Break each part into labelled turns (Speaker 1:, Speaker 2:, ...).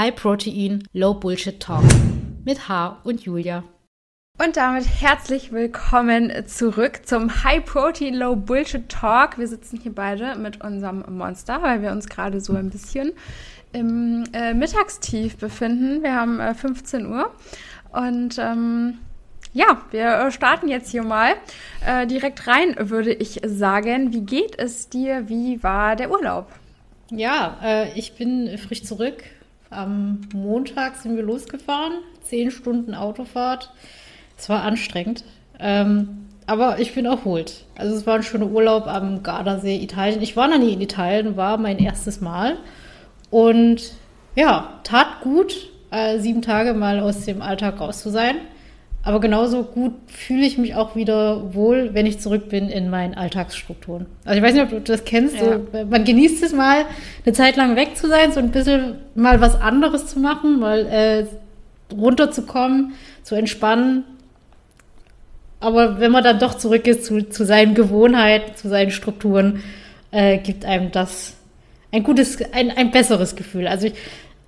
Speaker 1: High Protein, Low Bullshit Talk mit H und Julia.
Speaker 2: Und damit herzlich willkommen zurück zum High Protein Low Bullshit Talk. Wir sitzen hier beide mit unserem Monster, weil wir uns gerade so ein bisschen im äh, Mittagstief befinden. Wir haben äh, 15 Uhr und ähm, ja, wir starten jetzt hier mal äh, direkt rein, würde ich sagen. Wie geht es dir? Wie war der Urlaub?
Speaker 1: Ja, äh, ich bin frisch zurück. Am Montag sind wir losgefahren. Zehn Stunden Autofahrt. Es war anstrengend. Ähm, aber ich bin erholt. Also es war ein schöner Urlaub am Gardasee, Italien. Ich war noch nie in Italien, war mein erstes Mal. Und ja, tat gut, äh, sieben Tage mal aus dem Alltag raus zu sein. Aber genauso gut fühle ich mich auch wieder wohl, wenn ich zurück bin in meinen Alltagsstrukturen. Also ich weiß nicht, ob du das kennst. Ja. So, man genießt es mal, eine Zeit lang weg zu sein, so ein bisschen mal was anderes zu machen, mal äh, runterzukommen, zu entspannen. Aber wenn man dann doch zurück ist zu, zu seinen Gewohnheiten, zu seinen Strukturen, äh, gibt einem das ein gutes, ein, ein besseres Gefühl. Also ich,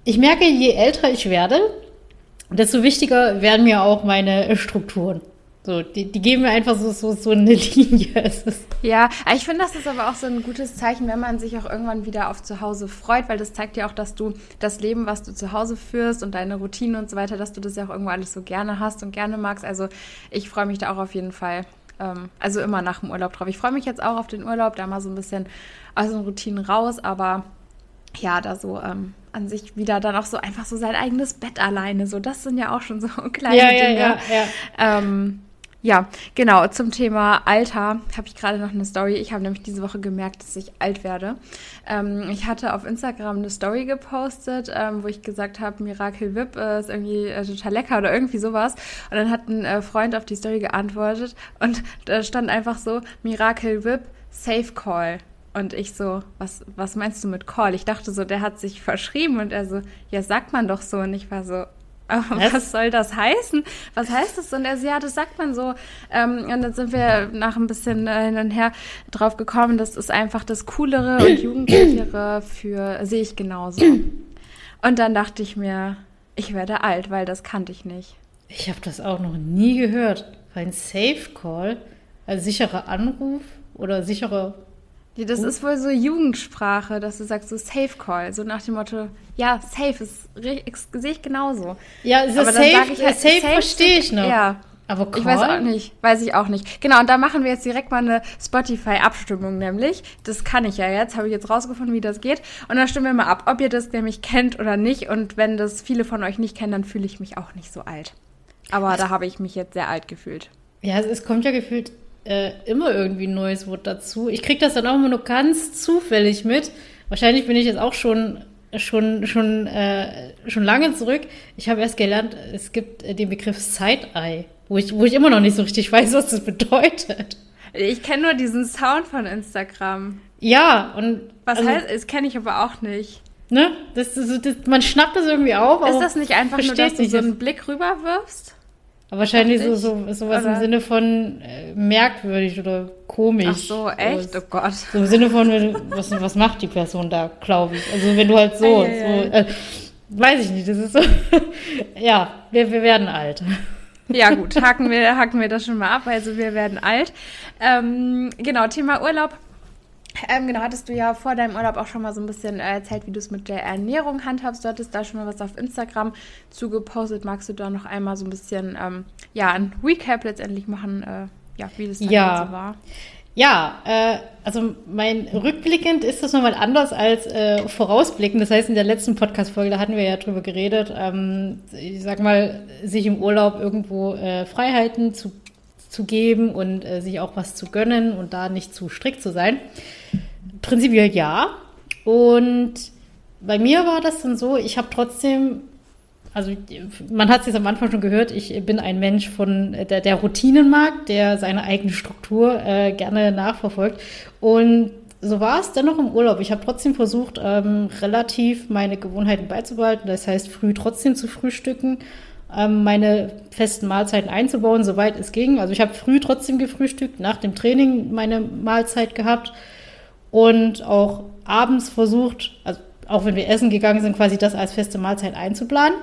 Speaker 1: ich merke, je älter ich werde, desto wichtiger werden mir auch meine Strukturen. So, die, die geben mir einfach so, so, so eine Linie.
Speaker 2: ja, ich finde, das ist aber auch so ein gutes Zeichen, wenn man sich auch irgendwann wieder auf zu Hause freut, weil das zeigt ja auch, dass du das Leben, was du zu Hause führst und deine Routinen und so weiter, dass du das ja auch irgendwo alles so gerne hast und gerne magst. Also ich freue mich da auch auf jeden Fall. Ähm, also immer nach dem Urlaub drauf. Ich freue mich jetzt auch auf den Urlaub, da mal so ein bisschen aus den Routinen raus, aber ja, da so ähm, an sich wieder dann auch so einfach so sein eigenes Bett alleine. So, das sind ja auch schon so kleine
Speaker 1: ja,
Speaker 2: Dinge.
Speaker 1: Ja, ja.
Speaker 2: Ähm, ja, genau. Zum Thema Alter habe ich gerade noch eine Story. Ich habe nämlich diese Woche gemerkt, dass ich alt werde. Ähm, ich hatte auf Instagram eine Story gepostet, ähm, wo ich gesagt habe, Miracle Whip äh, ist irgendwie äh, total lecker oder irgendwie sowas. Und dann hat ein äh, Freund auf die Story geantwortet und da stand einfach so, Miracle Whip, Safe Call. Und ich so, was, was meinst du mit Call? Ich dachte so, der hat sich verschrieben und er so, ja, sagt man doch so. Und ich war so, was? was soll das heißen? Was heißt das? Und er so, ja, das sagt man so. Ähm, und dann sind wir nach ein bisschen äh, hin und her drauf gekommen, das ist einfach das Coolere und Jugendlichere für, sehe ich genauso. Und dann dachte ich mir, ich werde alt, weil das kannte ich nicht.
Speaker 1: Ich habe das auch noch nie gehört. Ein Safe Call, also sicherer Anruf oder sicherer
Speaker 2: ja, das ist wohl so Jugendsprache, dass du sagst so Safe Call, so nach dem Motto, ja, safe ist, sehe ich genauso.
Speaker 1: Ja, ist Aber safe, ich halt, safe, safe verstehe ich noch.
Speaker 2: Ja. Aber Call? Ich weiß auch nicht, weiß ich auch nicht. Genau, und da machen wir jetzt direkt mal eine Spotify-Abstimmung nämlich. Das kann ich ja jetzt, habe ich jetzt rausgefunden, wie das geht. Und dann stimmen wir mal ab, ob ihr das nämlich kennt oder nicht. Und wenn das viele von euch nicht kennen, dann fühle ich mich auch nicht so alt. Aber da habe ich mich jetzt sehr alt gefühlt.
Speaker 1: Ja, es kommt ja gefühlt äh, immer irgendwie ein neues Wort dazu. Ich kriege das dann auch immer nur ganz zufällig mit. Wahrscheinlich bin ich jetzt auch schon schon schon äh, schon lange zurück. Ich habe erst gelernt, es gibt äh, den Begriff Side-Eye, wo ich wo ich immer noch nicht so richtig weiß, was das bedeutet.
Speaker 2: Ich kenne nur diesen Sound von Instagram.
Speaker 1: Ja, und
Speaker 2: was also, heißt, das kenne ich aber auch nicht.
Speaker 1: Ne? Das, das, das, man schnappt das irgendwie auf.
Speaker 2: Ist das nicht einfach nur, dass du so einen Blick rüberwirfst?
Speaker 1: Aber wahrscheinlich so, so, sowas oder? im Sinne von äh, merkwürdig oder komisch. Ach
Speaker 2: so, echt? Oh Gott.
Speaker 1: So im Sinne von, was, was macht die Person da, glaube ich. Also wenn du halt so, so äh, weiß ich nicht, das ist so, ja, wir, wir werden alt.
Speaker 2: Ja gut, hacken wir, hacken wir das schon mal ab, also wir werden alt. Ähm, genau, Thema Urlaub ähm, genau, hattest du ja vor deinem Urlaub auch schon mal so ein bisschen äh, erzählt, wie du es mit der Ernährung handhabst. Du hattest da schon mal was auf Instagram zugepostet. Magst du da noch einmal so ein bisschen, ähm, ja, ein Recap letztendlich machen, äh, ja, wie das
Speaker 1: ja.
Speaker 2: so war?
Speaker 1: Ja, äh, also mein rückblickend ist das nochmal anders als äh, vorausblickend. Das heißt, in der letzten Podcast-Folge, da hatten wir ja drüber geredet, ähm, ich sag mal, sich im Urlaub irgendwo äh, Freiheiten zu, zu geben und äh, sich auch was zu gönnen und da nicht zu strikt zu sein. Prinzipiell ja. Und bei mir war das dann so, ich habe trotzdem, also man hat es jetzt am Anfang schon gehört, ich bin ein Mensch von der, der Routinen mag, der seine eigene Struktur äh, gerne nachverfolgt. Und so war es dennoch im Urlaub. Ich habe trotzdem versucht, ähm, relativ meine Gewohnheiten beizubehalten. Das heißt, früh trotzdem zu frühstücken, meine festen Mahlzeiten einzubauen, soweit es ging. Also ich habe früh trotzdem gefrühstückt, nach dem Training meine Mahlzeit gehabt und auch abends versucht, also auch wenn wir essen gegangen sind, quasi das als feste Mahlzeit einzuplanen.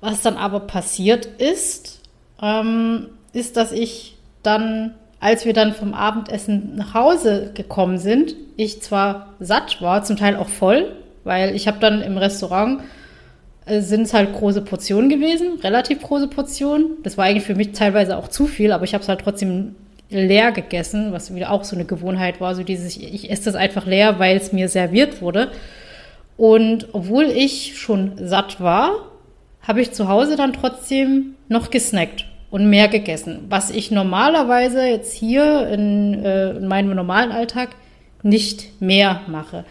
Speaker 1: Was dann aber passiert ist, ähm, ist, dass ich dann, als wir dann vom Abendessen nach Hause gekommen sind, ich zwar satt war, zum Teil auch voll, weil ich habe dann im Restaurant sind es halt große Portionen gewesen, relativ große Portionen. Das war eigentlich für mich teilweise auch zu viel, aber ich habe es halt trotzdem leer gegessen, was wieder auch so eine Gewohnheit war, so dieses, ich esse das einfach leer, weil es mir serviert wurde. Und obwohl ich schon satt war, habe ich zu Hause dann trotzdem noch gesnackt und mehr gegessen, was ich normalerweise jetzt hier in, äh, in meinem normalen Alltag nicht mehr mache.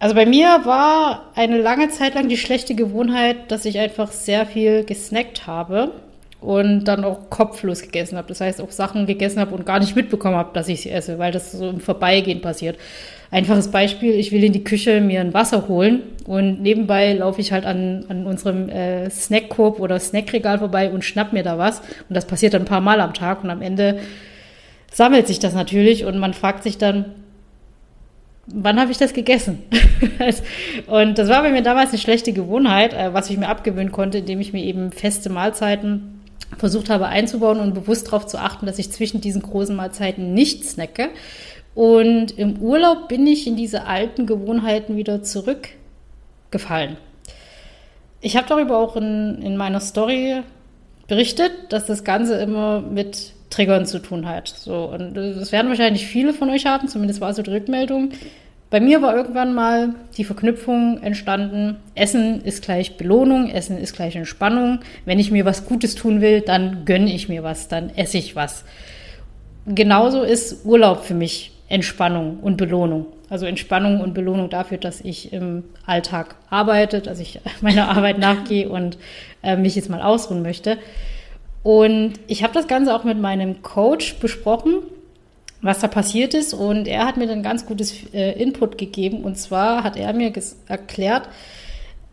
Speaker 1: Also bei mir war eine lange Zeit lang die schlechte Gewohnheit, dass ich einfach sehr viel gesnackt habe und dann auch kopflos gegessen habe. Das heißt, auch Sachen gegessen habe und gar nicht mitbekommen habe, dass ich sie esse, weil das so im Vorbeigehen passiert. Einfaches Beispiel, ich will in die Küche mir ein Wasser holen und nebenbei laufe ich halt an, an unserem äh, Snackkorb oder Snackregal vorbei und schnapp mir da was. Und das passiert dann ein paar Mal am Tag und am Ende sammelt sich das natürlich und man fragt sich dann, wann habe ich das gegessen? und das war bei mir damals eine schlechte Gewohnheit, äh, was ich mir abgewöhnen konnte, indem ich mir eben feste Mahlzeiten versucht habe einzubauen und bewusst darauf zu achten, dass ich zwischen diesen großen Mahlzeiten nicht snacke. Und im Urlaub bin ich in diese alten Gewohnheiten wieder zurückgefallen. Ich habe darüber auch in, in meiner Story berichtet, dass das Ganze immer mit Triggern zu tun hat. So, und das werden wahrscheinlich viele von euch haben, zumindest war so die Rückmeldung. Bei mir war irgendwann mal die Verknüpfung entstanden, Essen ist gleich Belohnung, Essen ist gleich Entspannung. Wenn ich mir was Gutes tun will, dann gönne ich mir was, dann esse ich was. Genauso ist Urlaub für mich Entspannung und Belohnung. Also Entspannung und Belohnung dafür, dass ich im Alltag arbeite, dass ich meiner Arbeit nachgehe und äh, mich jetzt mal ausruhen möchte. Und ich habe das Ganze auch mit meinem Coach besprochen was da passiert ist. Und er hat mir dann ganz gutes äh, Input gegeben. Und zwar hat er mir erklärt,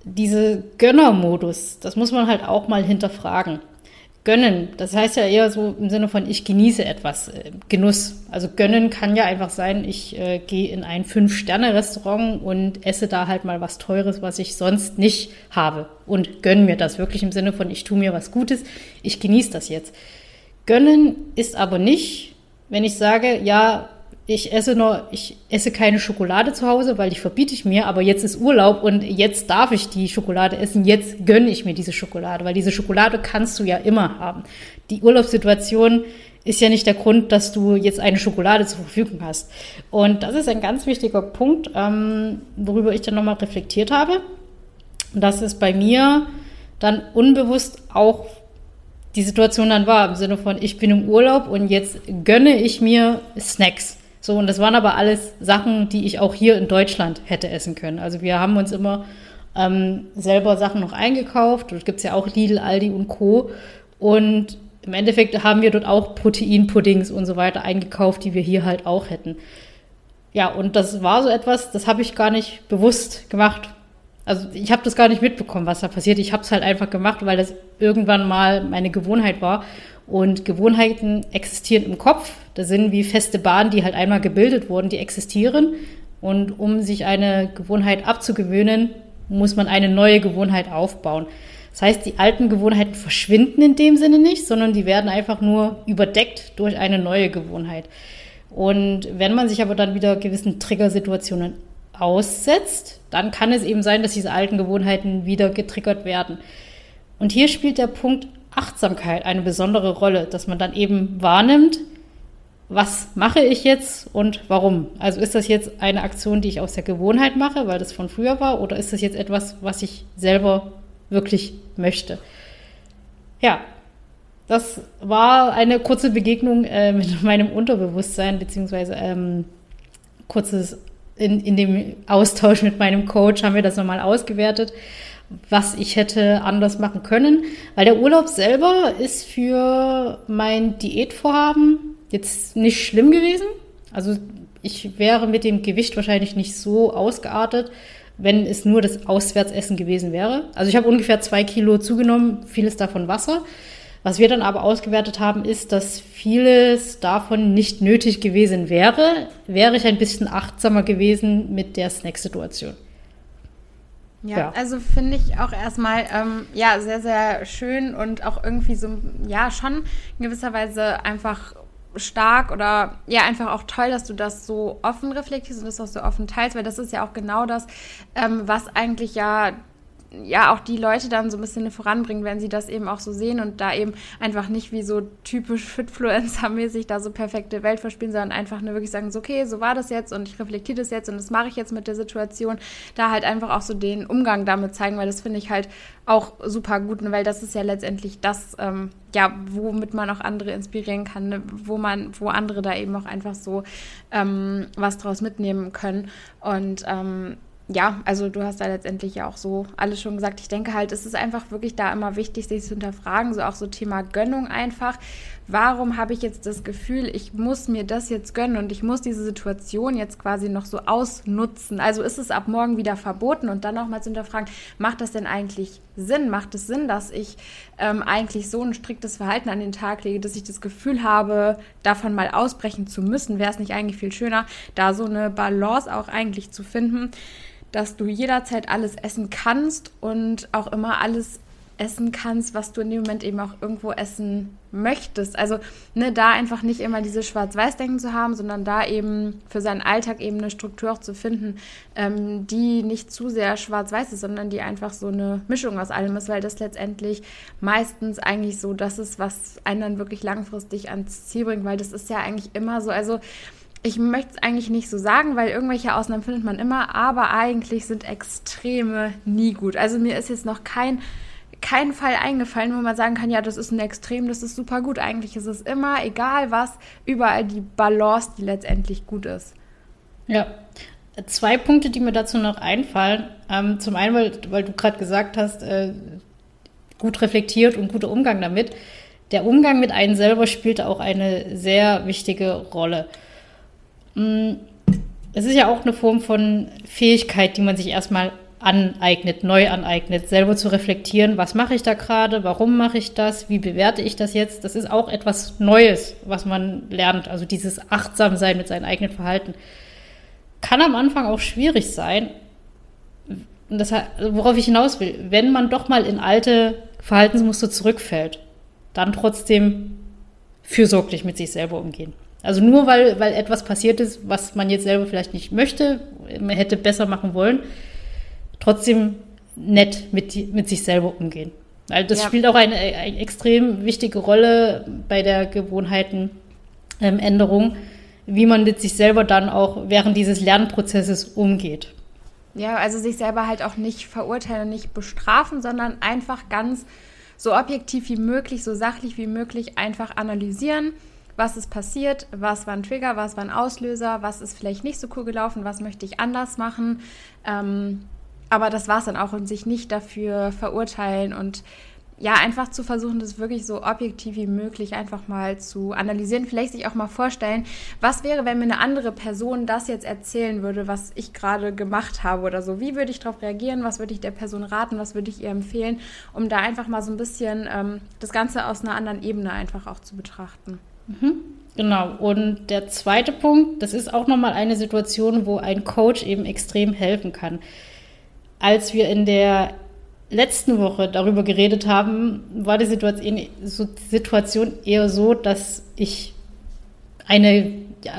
Speaker 1: diese Gönnermodus, das muss man halt auch mal hinterfragen. Gönnen, das heißt ja eher so im Sinne von, ich genieße etwas, äh, Genuss. Also gönnen kann ja einfach sein, ich äh, gehe in ein Fünf-Sterne-Restaurant und esse da halt mal was Teures, was ich sonst nicht habe. Und gönne mir das wirklich im Sinne von, ich tue mir was Gutes, ich genieße das jetzt. Gönnen ist aber nicht, wenn ich sage, ja, ich esse nur, ich esse keine Schokolade zu Hause, weil die verbiete ich mir, aber jetzt ist Urlaub und jetzt darf ich die Schokolade essen, jetzt gönne ich mir diese Schokolade, weil diese Schokolade kannst du ja immer haben. Die Urlaubssituation ist ja nicht der Grund, dass du jetzt eine Schokolade zur Verfügung hast. Und das ist ein ganz wichtiger Punkt, ähm, worüber ich dann nochmal reflektiert habe. Das ist bei mir dann unbewusst auch die Situation dann war, im Sinne von, ich bin im Urlaub und jetzt gönne ich mir Snacks. So, und das waren aber alles Sachen, die ich auch hier in Deutschland hätte essen können. Also wir haben uns immer ähm, selber Sachen noch eingekauft. Dort gibt es ja auch Lidl, Aldi und Co. Und im Endeffekt haben wir dort auch Proteinpuddings und so weiter eingekauft, die wir hier halt auch hätten. Ja, und das war so etwas, das habe ich gar nicht bewusst gemacht. Also ich habe das gar nicht mitbekommen, was da passiert. Ich habe es halt einfach gemacht, weil das irgendwann mal meine Gewohnheit war. Und Gewohnheiten existieren im Kopf. Das sind wie feste Bahnen, die halt einmal gebildet wurden, die existieren. Und um sich eine Gewohnheit abzugewöhnen, muss man eine neue Gewohnheit aufbauen. Das heißt, die alten Gewohnheiten verschwinden in dem Sinne nicht, sondern die werden einfach nur überdeckt durch eine neue Gewohnheit. Und wenn man sich aber dann wieder gewissen Triggersituationen aussetzt, dann kann es eben sein, dass diese alten Gewohnheiten wieder getriggert werden. Und hier spielt der Punkt Achtsamkeit eine besondere Rolle, dass man dann eben wahrnimmt, was mache ich jetzt und warum? Also ist das jetzt eine Aktion, die ich aus der Gewohnheit mache, weil das von früher war, oder ist das jetzt etwas, was ich selber wirklich möchte? Ja, das war eine kurze Begegnung äh, mit meinem Unterbewusstsein, beziehungsweise ähm, kurzes in, in dem Austausch mit meinem Coach haben wir das nochmal ausgewertet, was ich hätte anders machen können. Weil der Urlaub selber ist für mein Diätvorhaben jetzt nicht schlimm gewesen. Also ich wäre mit dem Gewicht wahrscheinlich nicht so ausgeartet, wenn es nur das Auswärtsessen gewesen wäre. Also ich habe ungefähr zwei Kilo zugenommen, vieles davon Wasser. Was wir dann aber ausgewertet haben, ist, dass vieles davon nicht nötig gewesen wäre, wäre ich ein bisschen achtsamer gewesen mit der Snack-Situation.
Speaker 2: Ja, ja. also finde ich auch erstmal ähm, ja sehr, sehr schön und auch irgendwie so, ja, schon in gewisser Weise einfach stark oder ja, einfach auch toll, dass du das so offen reflektierst und das auch so offen teilst, weil das ist ja auch genau das, ähm, was eigentlich ja ja auch die Leute dann so ein bisschen voranbringen, wenn sie das eben auch so sehen und da eben einfach nicht wie so typisch Fitfluencer-mäßig da so perfekte Welt verspielen, sondern einfach nur wirklich sagen, so okay, so war das jetzt und ich reflektiere das jetzt und das mache ich jetzt mit der Situation, da halt einfach auch so den Umgang damit zeigen, weil das finde ich halt auch super gut, weil das ist ja letztendlich das, ähm, ja, womit man auch andere inspirieren kann, ne? wo man, wo andere da eben auch einfach so ähm, was draus mitnehmen können und ähm, ja, also du hast da letztendlich ja auch so alles schon gesagt. Ich denke halt, es ist einfach wirklich da immer wichtig, sich zu hinterfragen, so auch so Thema Gönnung einfach. Warum habe ich jetzt das Gefühl, ich muss mir das jetzt gönnen und ich muss diese Situation jetzt quasi noch so ausnutzen? Also ist es ab morgen wieder verboten und dann nochmal zu hinterfragen, macht das denn eigentlich Sinn? Macht es Sinn, dass ich ähm, eigentlich so ein striktes Verhalten an den Tag lege, dass ich das Gefühl habe, davon mal ausbrechen zu müssen? Wäre es nicht eigentlich viel schöner, da so eine Balance auch eigentlich zu finden? Dass du jederzeit alles essen kannst und auch immer alles essen kannst, was du in dem Moment eben auch irgendwo essen möchtest. Also ne, da einfach nicht immer diese Schwarz-Weiß-Denken zu haben, sondern da eben für seinen Alltag eben eine Struktur auch zu finden, ähm, die nicht zu sehr schwarz-weiß ist, sondern die einfach so eine Mischung aus allem ist, weil das letztendlich meistens eigentlich so das ist, was einen dann wirklich langfristig ans Ziel bringt, weil das ist ja eigentlich immer so, also ich möchte es eigentlich nicht so sagen, weil irgendwelche Ausnahmen findet man immer, aber eigentlich sind Extreme nie gut. Also mir ist jetzt noch kein, kein Fall eingefallen, wo man sagen kann, ja, das ist ein Extrem, das ist super gut. Eigentlich ist es immer, egal was, überall die Balance, die letztendlich gut ist.
Speaker 1: Ja, zwei Punkte, die mir dazu noch einfallen. Ähm, zum einen, weil, weil du gerade gesagt hast, äh, gut reflektiert und guter Umgang damit. Der Umgang mit einem selber spielt auch eine sehr wichtige Rolle. Mm, es ist ja auch eine Form von Fähigkeit, die man sich erstmal aneignet, neu aneignet, selber zu reflektieren, was mache ich da gerade, warum mache ich das, wie bewerte ich das jetzt. Das ist auch etwas Neues, was man lernt. Also dieses Achtsamsein mit seinem eigenen Verhalten. Kann am Anfang auch schwierig sein. Das, worauf ich hinaus will, wenn man doch mal in alte Verhaltensmuster zurückfällt, dann trotzdem fürsorglich mit sich selber umgehen. Also nur weil, weil etwas passiert ist, was man jetzt selber vielleicht nicht möchte, man hätte besser machen wollen, trotzdem nett mit, mit sich selber umgehen. Weil das ja. spielt auch eine, eine, extrem wichtige Rolle bei der Gewohnheitenänderung, ähm, wie man mit sich selber dann auch während dieses Lernprozesses umgeht.
Speaker 2: Ja, also sich selber halt auch nicht verurteilen, nicht bestrafen, sondern einfach ganz so objektiv wie möglich, so sachlich wie möglich einfach analysieren was ist passiert, was war ein Trigger, was war ein Auslöser, was ist vielleicht nicht so cool gelaufen, was möchte ich anders machen. Ähm, aber das war es dann auch und sich nicht dafür verurteilen und ja, einfach zu versuchen, das wirklich so objektiv wie möglich einfach mal zu analysieren. Vielleicht sich auch mal vorstellen, was wäre, wenn mir eine andere Person das jetzt erzählen würde, was ich gerade gemacht habe oder so. Wie würde ich darauf reagieren? Was würde ich der Person raten? Was würde ich ihr empfehlen? Um da einfach mal so ein bisschen ähm, das Ganze aus einer anderen Ebene einfach auch zu betrachten.
Speaker 1: Mhm. Genau. Und der zweite Punkt, das ist auch nochmal eine Situation, wo ein Coach eben extrem helfen kann. Als wir in der letzten Woche darüber geredet haben, war die Situation eher so, dass ich eine,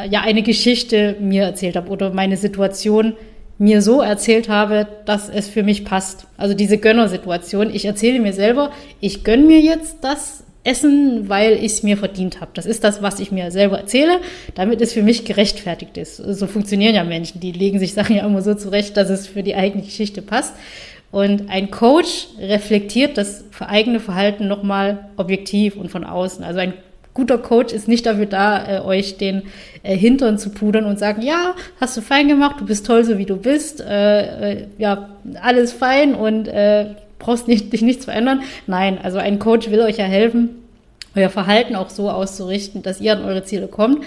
Speaker 1: ja, eine Geschichte mir erzählt habe oder meine Situation mir so erzählt habe, dass es für mich passt. Also diese Gönnersituation. Ich erzähle mir selber, ich gönne mir jetzt das essen, weil ich es mir verdient habe. Das ist das, was ich mir selber erzähle, damit es für mich gerechtfertigt ist. So funktionieren ja Menschen. Die legen sich Sachen ja immer so zurecht, dass es für die eigene Geschichte passt. Und ein Coach reflektiert das eigene Verhalten nochmal objektiv und von außen. Also ein guter Coach ist nicht dafür da, äh, euch den äh, Hintern zu pudern und sagen, ja, hast du fein gemacht, du bist toll, so wie du bist, äh, äh ja, alles fein und brauchst nicht, dich nichts verändern. Nein, also ein Coach will euch ja helfen, euer Verhalten auch so auszurichten, dass ihr an eure Ziele kommt.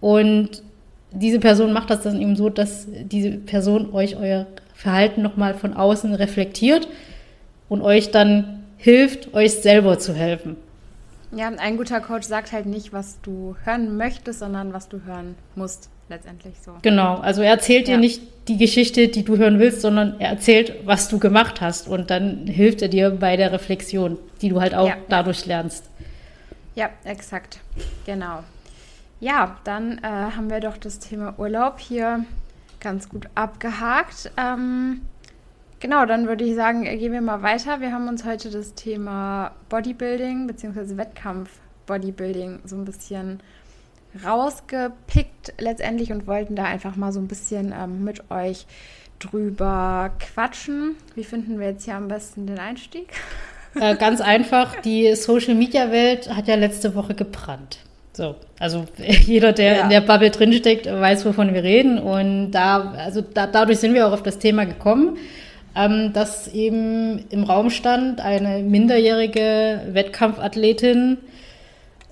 Speaker 1: Und diese Person macht das dann eben so, dass diese Person euch euer Verhalten nochmal von außen reflektiert und euch dann hilft, euch selber zu helfen.
Speaker 2: Ja, ein guter Coach sagt halt nicht, was du hören möchtest, sondern was du hören musst. Letztendlich so.
Speaker 1: Genau, also er erzählt ja. dir nicht die Geschichte, die du hören willst, sondern er erzählt, was du gemacht hast und dann hilft er dir bei der Reflexion, die du halt auch ja. dadurch lernst.
Speaker 2: Ja, exakt. Genau. Ja, dann äh, haben wir doch das Thema Urlaub hier ganz gut abgehakt. Ähm, genau, dann würde ich sagen, gehen wir mal weiter. Wir haben uns heute das Thema Bodybuilding bzw. Wettkampf Bodybuilding so ein bisschen rausgepickt letztendlich und wollten da einfach mal so ein bisschen ähm, mit euch drüber quatschen. Wie finden wir jetzt hier am besten den Einstieg?
Speaker 1: Äh, ganz einfach, die Social-Media-Welt hat ja letzte Woche gebrannt. So, also jeder, der ja. in der Bubble drinsteckt, weiß, wovon wir reden. Und da, also da, dadurch sind wir auch auf das Thema gekommen, ähm, dass eben im Raum stand, eine minderjährige Wettkampfathletin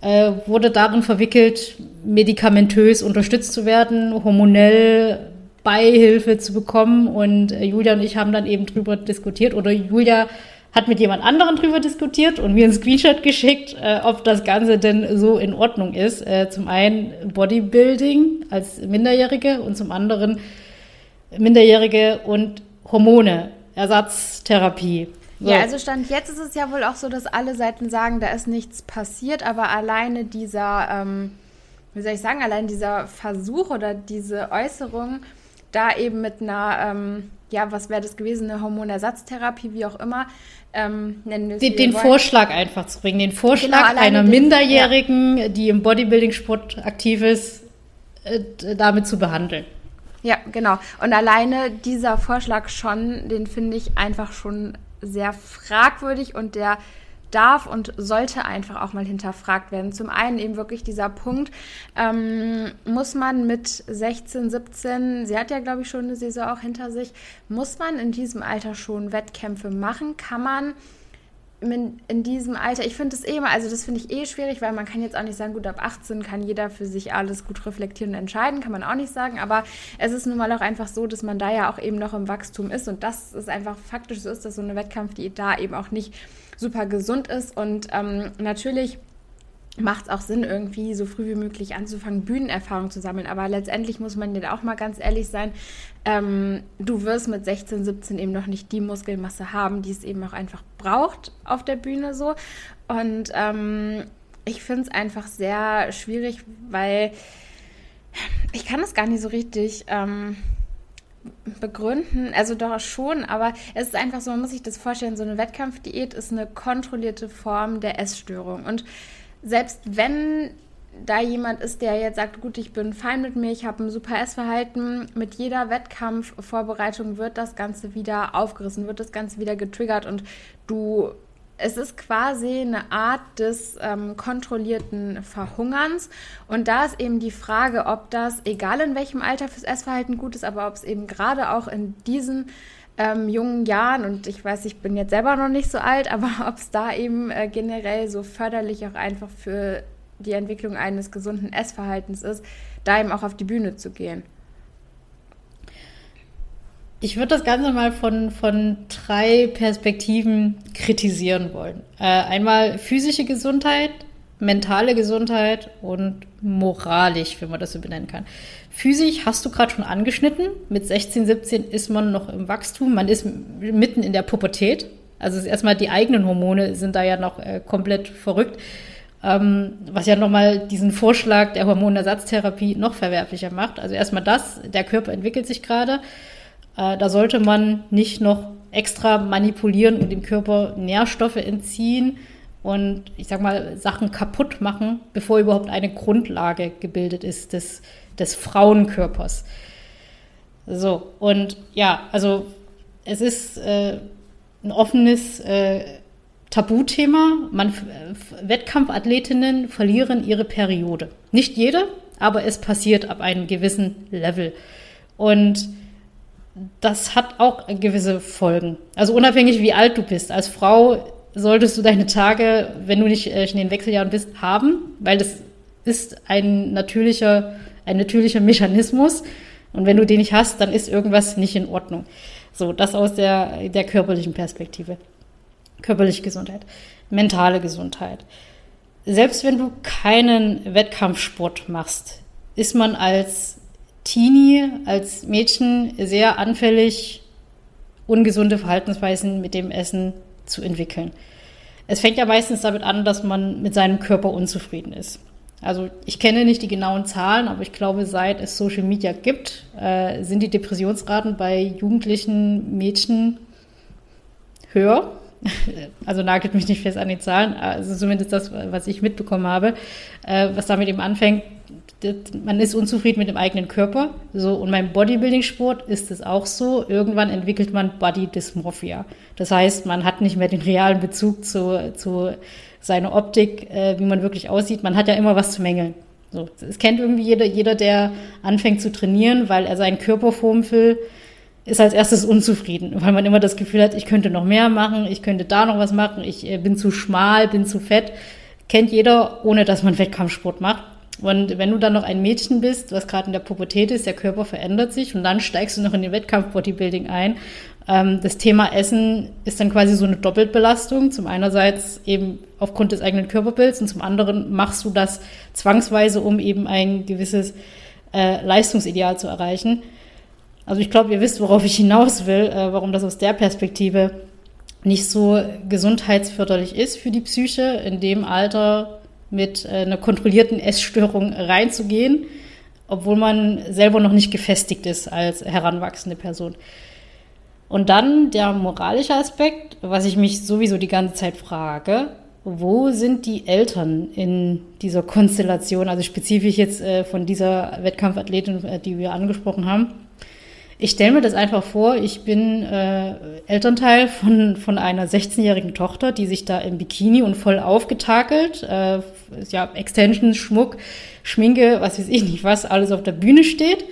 Speaker 1: äh, wurde darin verwickelt, medikamentös unterstützt zu werden, hormonell Beihilfe zu bekommen. Und äh, Julia und ich haben dann eben drüber diskutiert. Oder Julia hat mit jemand anderem drüber diskutiert und mir einen Screenshot geschickt, äh, ob das Ganze denn so in Ordnung ist. Äh, zum einen Bodybuilding als Minderjährige und zum anderen Minderjährige und Hormone, Ersatztherapie.
Speaker 2: So. Ja, also Stand jetzt ist es ja wohl auch so, dass alle Seiten sagen, da ist nichts passiert, aber alleine dieser, ähm, wie soll ich sagen, allein dieser Versuch oder diese Äußerung, da eben mit einer, ähm, ja, was wäre das gewesen, eine Hormonersatztherapie, wie auch immer, ähm,
Speaker 1: nennen wir es. Den, den Vorschlag einfach zu bringen, den Vorschlag genau, einer Minderjährigen, ja. die im Bodybuilding-Sport aktiv ist, äh, damit zu behandeln.
Speaker 2: Ja, genau. Und alleine dieser Vorschlag schon, den finde ich einfach schon sehr fragwürdig und der darf und sollte einfach auch mal hinterfragt werden. Zum einen eben wirklich dieser Punkt, ähm, muss man mit 16, 17, sie hat ja glaube ich schon eine Saison auch hinter sich, muss man in diesem Alter schon Wettkämpfe machen? Kann man in, in diesem Alter, ich finde es eh immer, also das finde ich eh schwierig, weil man kann jetzt auch nicht sagen, gut, ab 18 kann jeder für sich alles gut reflektieren und entscheiden, kann man auch nicht sagen, aber es ist nun mal auch einfach so, dass man da ja auch eben noch im Wachstum ist und das ist einfach faktisch so ist, dass so eine Wettkampfdiät da eben auch nicht super gesund ist. Und ähm, natürlich macht es auch Sinn, irgendwie so früh wie möglich anzufangen, Bühnenerfahrung zu sammeln. Aber letztendlich muss man dir auch mal ganz ehrlich sein, ähm, du wirst mit 16, 17 eben noch nicht die Muskelmasse haben, die es eben auch einfach braucht auf der Bühne so. Und ähm, ich finde es einfach sehr schwierig, weil ich kann es gar nicht so richtig ähm, begründen, also doch schon, aber es ist einfach so, man muss sich das vorstellen, so eine Wettkampfdiät ist eine kontrollierte Form der Essstörung. Und selbst wenn da jemand ist, der jetzt sagt, gut, ich bin fein mit mir, ich habe ein super Essverhalten, mit jeder Wettkampfvorbereitung wird das Ganze wieder aufgerissen, wird das Ganze wieder getriggert und du es ist quasi eine Art des ähm, kontrollierten Verhungerns. Und da ist eben die Frage, ob das, egal in welchem Alter fürs Essverhalten gut ist, aber ob es eben gerade auch in diesen ähm, jungen Jahren, und ich weiß, ich bin jetzt selber noch nicht so alt, aber ob es da eben äh, generell so förderlich auch einfach für die Entwicklung eines gesunden Essverhaltens ist, da eben auch auf die Bühne zu gehen.
Speaker 1: Ich würde das Ganze mal von, von drei Perspektiven kritisieren wollen. Äh, einmal physische Gesundheit, mentale Gesundheit und moralisch, wenn man das so benennen kann. Physisch hast du gerade schon angeschnitten. Mit 16, 17 ist man noch im Wachstum, man ist mitten in der Pubertät. Also erstmal die eigenen Hormone sind da ja noch äh, komplett verrückt. Ähm, was ja nochmal diesen Vorschlag der Hormonersatztherapie noch verwerflicher macht. Also erstmal das, der Körper entwickelt sich gerade. Äh, da sollte man nicht noch extra manipulieren und dem Körper Nährstoffe entziehen und ich sag mal Sachen kaputt machen, bevor überhaupt eine Grundlage gebildet ist des, des Frauenkörpers. So, und ja, also es ist äh, ein offenes äh, Tabuthema. Man, äh, Wettkampfathletinnen verlieren ihre Periode. Nicht jede, aber es passiert ab einem gewissen Level. Und das hat auch gewisse Folgen. Also unabhängig wie alt du bist. Als Frau solltest du deine Tage, wenn du nicht äh, in den Wechseljahren bist, haben, weil das ist ein natürlicher, ein natürlicher Mechanismus. Und wenn du den nicht hast, dann ist irgendwas nicht in Ordnung. So, das aus der, der körperlichen Perspektive. Körperliche Gesundheit. Mentale Gesundheit. Selbst wenn du keinen Wettkampfsport machst, ist man als Teenie, als Mädchen sehr anfällig, ungesunde Verhaltensweisen mit dem Essen zu entwickeln. Es fängt ja meistens damit an, dass man mit seinem Körper unzufrieden ist. Also ich kenne nicht die genauen Zahlen, aber ich glaube, seit es Social Media gibt, äh, sind die Depressionsraten bei jugendlichen Mädchen höher. Also nagelt mich nicht fest an die Zahlen, also zumindest das, was ich mitbekommen habe, äh, was damit eben anfängt, man ist unzufrieden mit dem eigenen Körper. So, und beim Bodybuilding-Sport ist es auch so. Irgendwann entwickelt man Body Dysmorphia. Das heißt, man hat nicht mehr den realen Bezug zu, zu seiner Optik, äh, wie man wirklich aussieht. Man hat ja immer was zu mängeln. So, kennt irgendwie jeder, jeder, der anfängt zu trainieren, weil er seinen Körperform will, ist als erstes unzufrieden, weil man immer das Gefühl hat, ich könnte noch mehr machen, ich könnte da noch was machen, ich äh, bin zu schmal, bin zu fett. Kennt jeder, ohne dass man Wettkampfsport macht. Und wenn du dann noch ein Mädchen bist, was gerade in der Pubertät ist, der Körper verändert sich und dann steigst du noch in den Wettkampf-Bodybuilding ein. Ähm, das Thema Essen ist dann quasi so eine Doppelbelastung. Zum einerseits eben aufgrund des eigenen Körperbilds und zum anderen machst du das zwangsweise, um eben ein gewisses äh, Leistungsideal zu erreichen. Also ich glaube, ihr wisst, worauf ich hinaus will, äh, warum das aus der Perspektive nicht so gesundheitsförderlich ist für die Psyche, in dem Alter mit äh, einer kontrollierten Essstörung reinzugehen, obwohl man selber noch nicht gefestigt ist als heranwachsende Person. Und dann der moralische Aspekt, was ich mich sowieso die ganze Zeit frage, wo sind die Eltern in dieser Konstellation, also spezifisch jetzt äh, von dieser Wettkampfathletin, äh, die wir angesprochen haben? Ich stelle mir das einfach vor, ich bin äh, Elternteil von, von einer 16-jährigen Tochter, die sich da im Bikini und voll aufgetakelt, äh, ja, Extensions, Schmuck, Schminke, was weiß ich nicht was, alles auf der Bühne steht,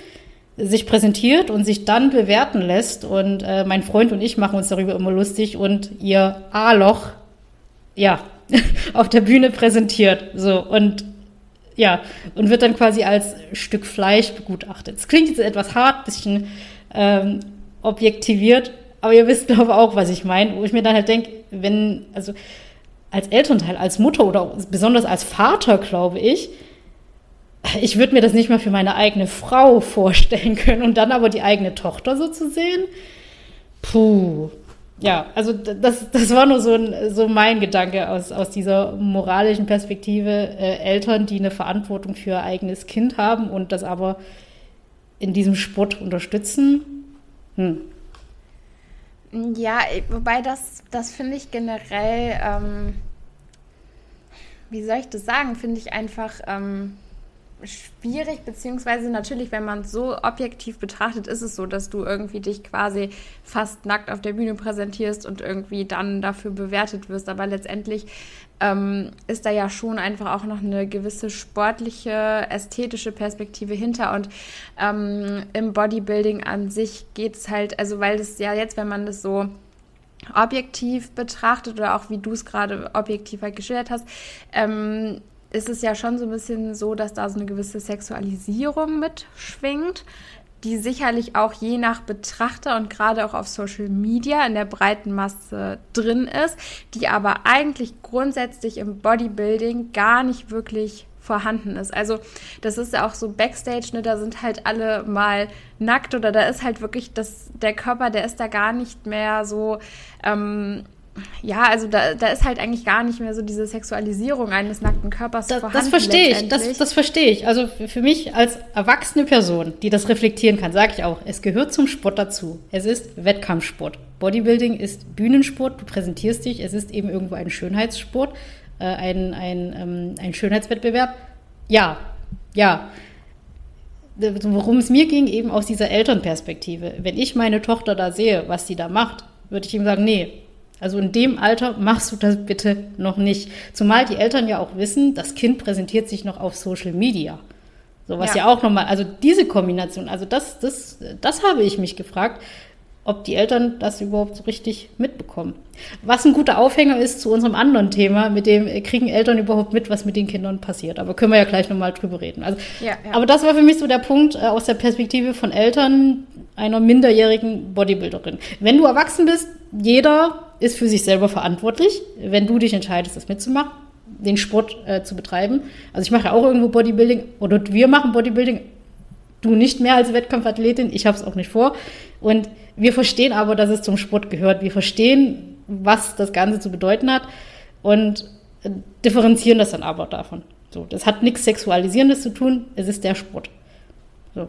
Speaker 1: sich präsentiert und sich dann bewerten lässt. Und äh, mein Freund und ich machen uns darüber immer lustig und ihr A-Loch, ja, auf der Bühne präsentiert. So, und ja, und wird dann quasi als Stück Fleisch begutachtet. Es klingt jetzt etwas hart, bisschen ähm, objektiviert. Aber ihr wisst, glaube ich, auch, was ich meine, wo ich mir dann halt denke, wenn, also als Elternteil, als Mutter oder besonders als Vater, glaube ich, ich würde mir das nicht mal für meine eigene Frau vorstellen können und dann aber die eigene Tochter so zu sehen. Puh. Ja, also das, das war nur so, ein, so mein Gedanke aus, aus dieser moralischen Perspektive. Äh, Eltern, die eine Verantwortung für ihr eigenes Kind haben und das aber in diesem Sport unterstützen. Hm.
Speaker 2: Ja, wobei das, das finde ich generell, ähm, wie soll ich das sagen, finde ich einfach ähm, schwierig, beziehungsweise natürlich, wenn man es so objektiv betrachtet, ist es so, dass du irgendwie dich quasi fast nackt auf der Bühne präsentierst und irgendwie dann dafür bewertet wirst. Aber letztendlich ähm, ist da ja schon einfach auch noch eine gewisse sportliche, ästhetische Perspektive hinter. Und ähm, im Bodybuilding an sich geht es halt, also weil das ja jetzt, wenn man das so objektiv betrachtet oder auch wie du es gerade objektiv halt geschildert hast, ähm, ist es ja schon so ein bisschen so, dass da so eine gewisse Sexualisierung mitschwingt, die sicherlich auch je nach Betrachter und gerade auch auf Social Media in der breiten Masse drin ist, die aber eigentlich grundsätzlich im Bodybuilding gar nicht wirklich vorhanden ist. Also das ist ja auch so Backstage, ne, da sind halt alle mal nackt oder da ist halt wirklich das, der Körper, der ist da gar nicht mehr so ähm, ja, also da, da ist halt eigentlich gar nicht mehr so diese Sexualisierung eines nackten Körpers
Speaker 1: das, vorhanden. Das verstehe ich, das, das verstehe ich. Also für mich als erwachsene Person, die das reflektieren kann, sage ich auch, es gehört zum Sport dazu. Es ist Wettkampfsport. Bodybuilding ist Bühnensport, du präsentierst dich, es ist eben irgendwo ein Schönheitssport, äh, ein, ein, ähm, ein Schönheitswettbewerb. Ja, ja. Worum es mir ging, eben aus dieser Elternperspektive. Wenn ich meine Tochter da sehe, was sie da macht, würde ich ihm sagen, nee, also in dem Alter machst du das bitte noch nicht. Zumal die Eltern ja auch wissen, das Kind präsentiert sich noch auf Social Media. So was ja, ja auch nochmal, also diese Kombination, also das, das, das habe ich mich gefragt, ob die Eltern das überhaupt so richtig mitbekommen. Was ein guter Aufhänger ist zu unserem anderen Thema, mit dem äh, kriegen Eltern überhaupt mit, was mit den Kindern passiert. Aber können wir ja gleich nochmal drüber reden. Also, ja, ja. Aber das war für mich so der Punkt äh, aus der Perspektive von Eltern einer minderjährigen Bodybuilderin. Wenn du erwachsen bist, jeder ist für sich selber verantwortlich, wenn du dich entscheidest, das mitzumachen, den Sport äh, zu betreiben. Also ich mache ja auch irgendwo Bodybuilding oder wir machen Bodybuilding. du nicht mehr als Wettkampfathletin, ich habe es auch nicht vor. Und wir verstehen aber, dass es zum Sport gehört. Wir verstehen, was das Ganze zu bedeuten hat und differenzieren das dann aber davon. So, das hat nichts Sexualisierendes zu tun, es ist der Sport. So.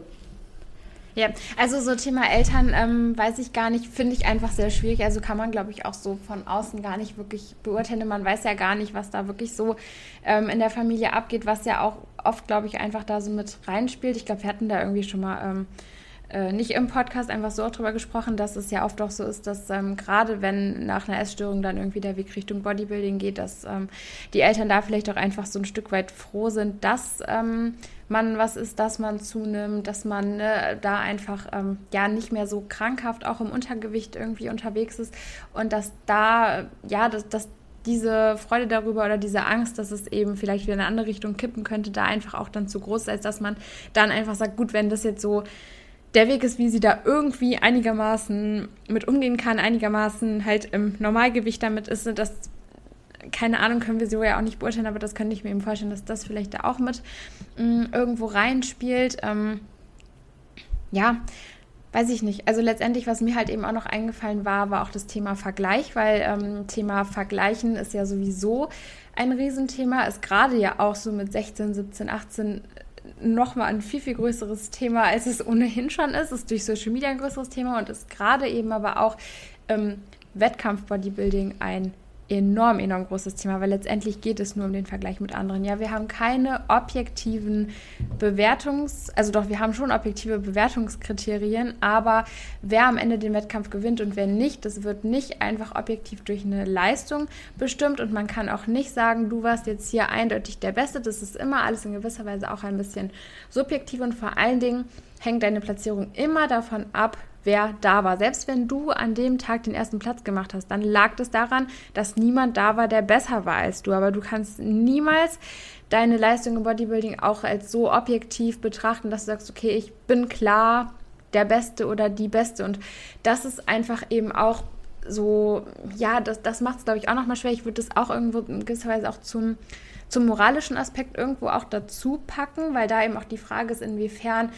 Speaker 2: Ja, also so Thema Eltern ähm, weiß ich gar nicht, finde ich einfach sehr schwierig. Also kann man, glaube ich, auch so von außen gar nicht wirklich beurteilen. Man weiß ja gar nicht, was da wirklich so ähm, in der Familie abgeht, was ja auch oft, glaube ich, einfach da so mit reinspielt. Ich glaube, wir hatten da irgendwie schon mal ähm, äh, nicht im Podcast einfach so drüber gesprochen, dass es ja oft auch so ist, dass ähm, gerade wenn nach einer Essstörung dann irgendwie der Weg Richtung Bodybuilding geht, dass ähm, die Eltern da vielleicht auch einfach so ein Stück weit froh sind, dass ähm, man was ist, dass man zunimmt, dass man ne, da einfach ähm, ja nicht mehr so krankhaft auch im Untergewicht irgendwie unterwegs ist und dass da ja, dass, dass diese Freude darüber oder diese Angst, dass es eben vielleicht wieder in eine andere Richtung kippen könnte, da einfach auch dann zu groß ist, als dass man dann einfach sagt, gut, wenn das jetzt so der Weg ist, wie sie da irgendwie einigermaßen mit umgehen kann, einigermaßen halt im Normalgewicht damit ist, das keine Ahnung, können wir so ja auch nicht beurteilen, aber das könnte ich mir eben vorstellen, dass das vielleicht da auch mit mh, mm, irgendwo reinspielt. Ähm, ja, weiß ich nicht. Also letztendlich, was mir halt eben auch noch eingefallen war, war auch das Thema Vergleich, weil ähm, Thema Vergleichen ist ja sowieso ein Riesenthema, ist gerade ja auch so mit 16, 17, 18 nochmal ein viel, viel größeres Thema, als es ohnehin schon ist. Ist durch Social Media ein größeres Thema und ist gerade eben aber auch ähm, Wettkampf-Bodybuilding ein enorm, enorm großes Thema, weil letztendlich geht es nur um den Vergleich mit anderen. Ja, wir haben keine objektiven Bewertungs-, also doch, wir haben schon objektive Bewertungskriterien, aber wer am Ende den Wettkampf gewinnt und wer nicht, das wird nicht einfach objektiv durch eine Leistung bestimmt und man kann auch nicht sagen, du warst jetzt hier eindeutig der Beste. Das ist immer alles in gewisser Weise auch ein bisschen subjektiv und vor allen Dingen hängt deine Platzierung immer davon ab, wer da war. Selbst wenn du an dem Tag den ersten Platz gemacht hast, dann lag es daran, dass niemand da war, der besser war als du. Aber du kannst niemals deine Leistung im Bodybuilding auch als so objektiv betrachten, dass du sagst, okay, ich bin klar der Beste oder die Beste. Und das ist einfach eben auch so, ja, das, das macht es, glaube ich, auch nochmal schwer. Ich würde das auch irgendwo in gewisser Weise auch zum, zum moralischen Aspekt irgendwo auch dazu packen, weil da eben auch die Frage ist, inwiefern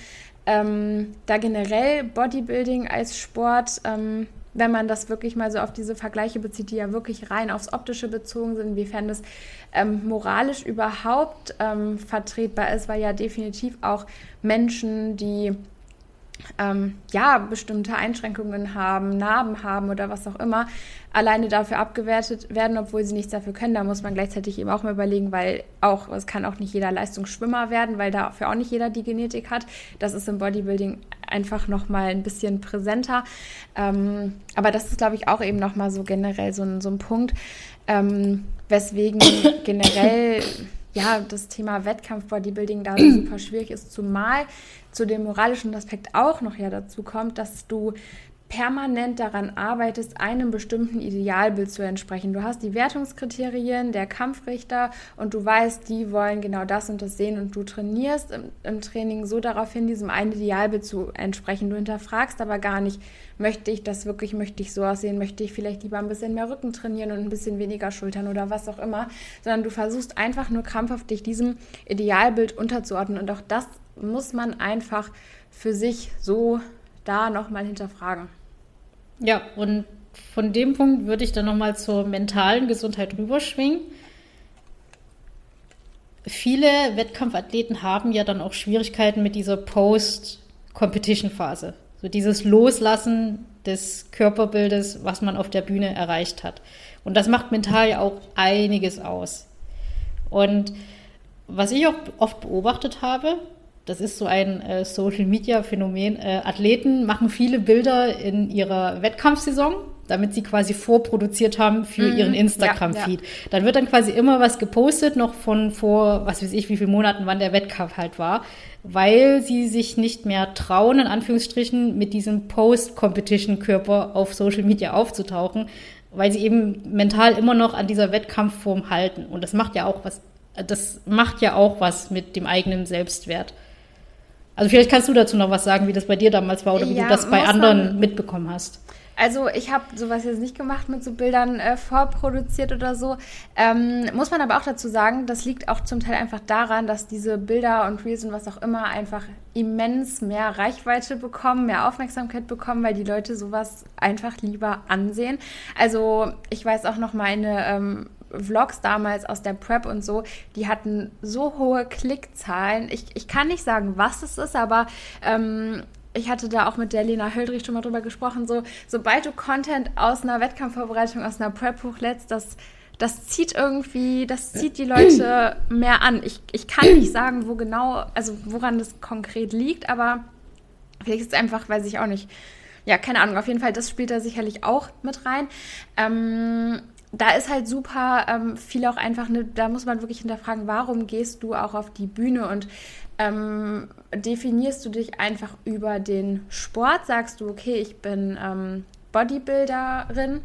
Speaker 2: ähm, da generell Bodybuilding als Sport, ähm, wenn man das wirklich mal so auf diese Vergleiche bezieht, die ja wirklich rein aufs Optische bezogen sind, inwiefern das ähm, moralisch überhaupt ähm, vertretbar ist, weil ja definitiv auch Menschen, die ähm, ja, bestimmte Einschränkungen haben, Narben haben oder was auch immer, alleine dafür abgewertet werden, obwohl sie nichts dafür können. Da muss man gleichzeitig eben auch mal überlegen, weil auch, es kann auch nicht jeder Leistungsschwimmer werden, weil dafür auch nicht jeder die Genetik hat. Das ist im Bodybuilding einfach nochmal ein bisschen präsenter. Ähm, aber das ist, glaube ich, auch eben nochmal so generell so ein, so ein Punkt, ähm, weswegen generell ja, das Thema Wettkampf-Bodybuilding da super schwierig ist, zumal zu dem moralischen Aspekt auch noch ja dazu kommt, dass du permanent daran arbeitest, einem bestimmten Idealbild zu entsprechen. Du hast die Wertungskriterien der Kampfrichter und du weißt, die wollen genau das und das sehen und du trainierst im, im Training so darauf hin, diesem einen Idealbild zu entsprechen. Du hinterfragst aber gar nicht, möchte ich das wirklich, möchte ich so aussehen, möchte ich vielleicht lieber ein bisschen mehr Rücken trainieren und ein bisschen weniger Schultern oder was auch immer, sondern du versuchst einfach nur krampfhaft dich diesem Idealbild unterzuordnen und auch das muss man einfach für sich so da nochmal hinterfragen.
Speaker 1: Ja, und von dem Punkt würde ich dann nochmal zur mentalen Gesundheit rüberschwingen. Viele Wettkampfathleten haben ja dann auch Schwierigkeiten mit dieser Post-Competition-Phase. So dieses Loslassen des Körperbildes, was man auf der Bühne erreicht hat. Und das macht mental ja auch einiges aus. Und was ich auch oft beobachtet habe, das ist so ein äh, Social-Media-Phänomen. Äh, Athleten machen viele Bilder in ihrer Wettkampfsaison, damit sie quasi vorproduziert haben für mhm. ihren Instagram-Feed. Ja, ja. Dann wird dann quasi immer was gepostet, noch von vor, was weiß ich, wie viele Monaten, wann der Wettkampf halt war, weil sie sich nicht mehr trauen, in Anführungsstrichen, mit diesem Post-Competition-Körper auf Social Media aufzutauchen, weil sie eben mental immer noch an dieser Wettkampfform halten. Und das macht ja auch was, das macht ja auch was mit dem eigenen Selbstwert. Also vielleicht kannst du dazu noch was sagen, wie das bei dir damals war oder wie ja, du das bei anderen man, mitbekommen hast.
Speaker 2: Also ich habe sowas jetzt nicht gemacht mit so Bildern äh, vorproduziert oder so. Ähm, muss man aber auch dazu sagen, das liegt auch zum Teil einfach daran, dass diese Bilder und Reels und was auch immer einfach immens mehr Reichweite bekommen, mehr Aufmerksamkeit bekommen, weil die Leute sowas einfach lieber ansehen. Also ich weiß auch noch meine ähm, Vlogs damals aus der Prep und so, die hatten so hohe Klickzahlen. Ich, ich kann nicht sagen, was es ist, aber ähm, ich hatte da auch mit der Lena Höldrich schon mal drüber gesprochen, so, sobald du Content aus einer Wettkampfvorbereitung, aus einer Prep hochlädst, das, das zieht irgendwie, das zieht die Leute mehr an. Ich, ich kann nicht sagen, wo genau, also woran das konkret liegt, aber vielleicht ist es einfach, weiß ich auch nicht. Ja, keine Ahnung, auf jeden Fall, das spielt da sicherlich auch mit rein. Ähm, da ist halt super ähm, viel auch einfach, ne, da muss man wirklich hinterfragen, warum gehst du auch auf die Bühne und ähm, definierst du dich einfach über den Sport? Sagst du, okay, ich bin ähm, Bodybuilderin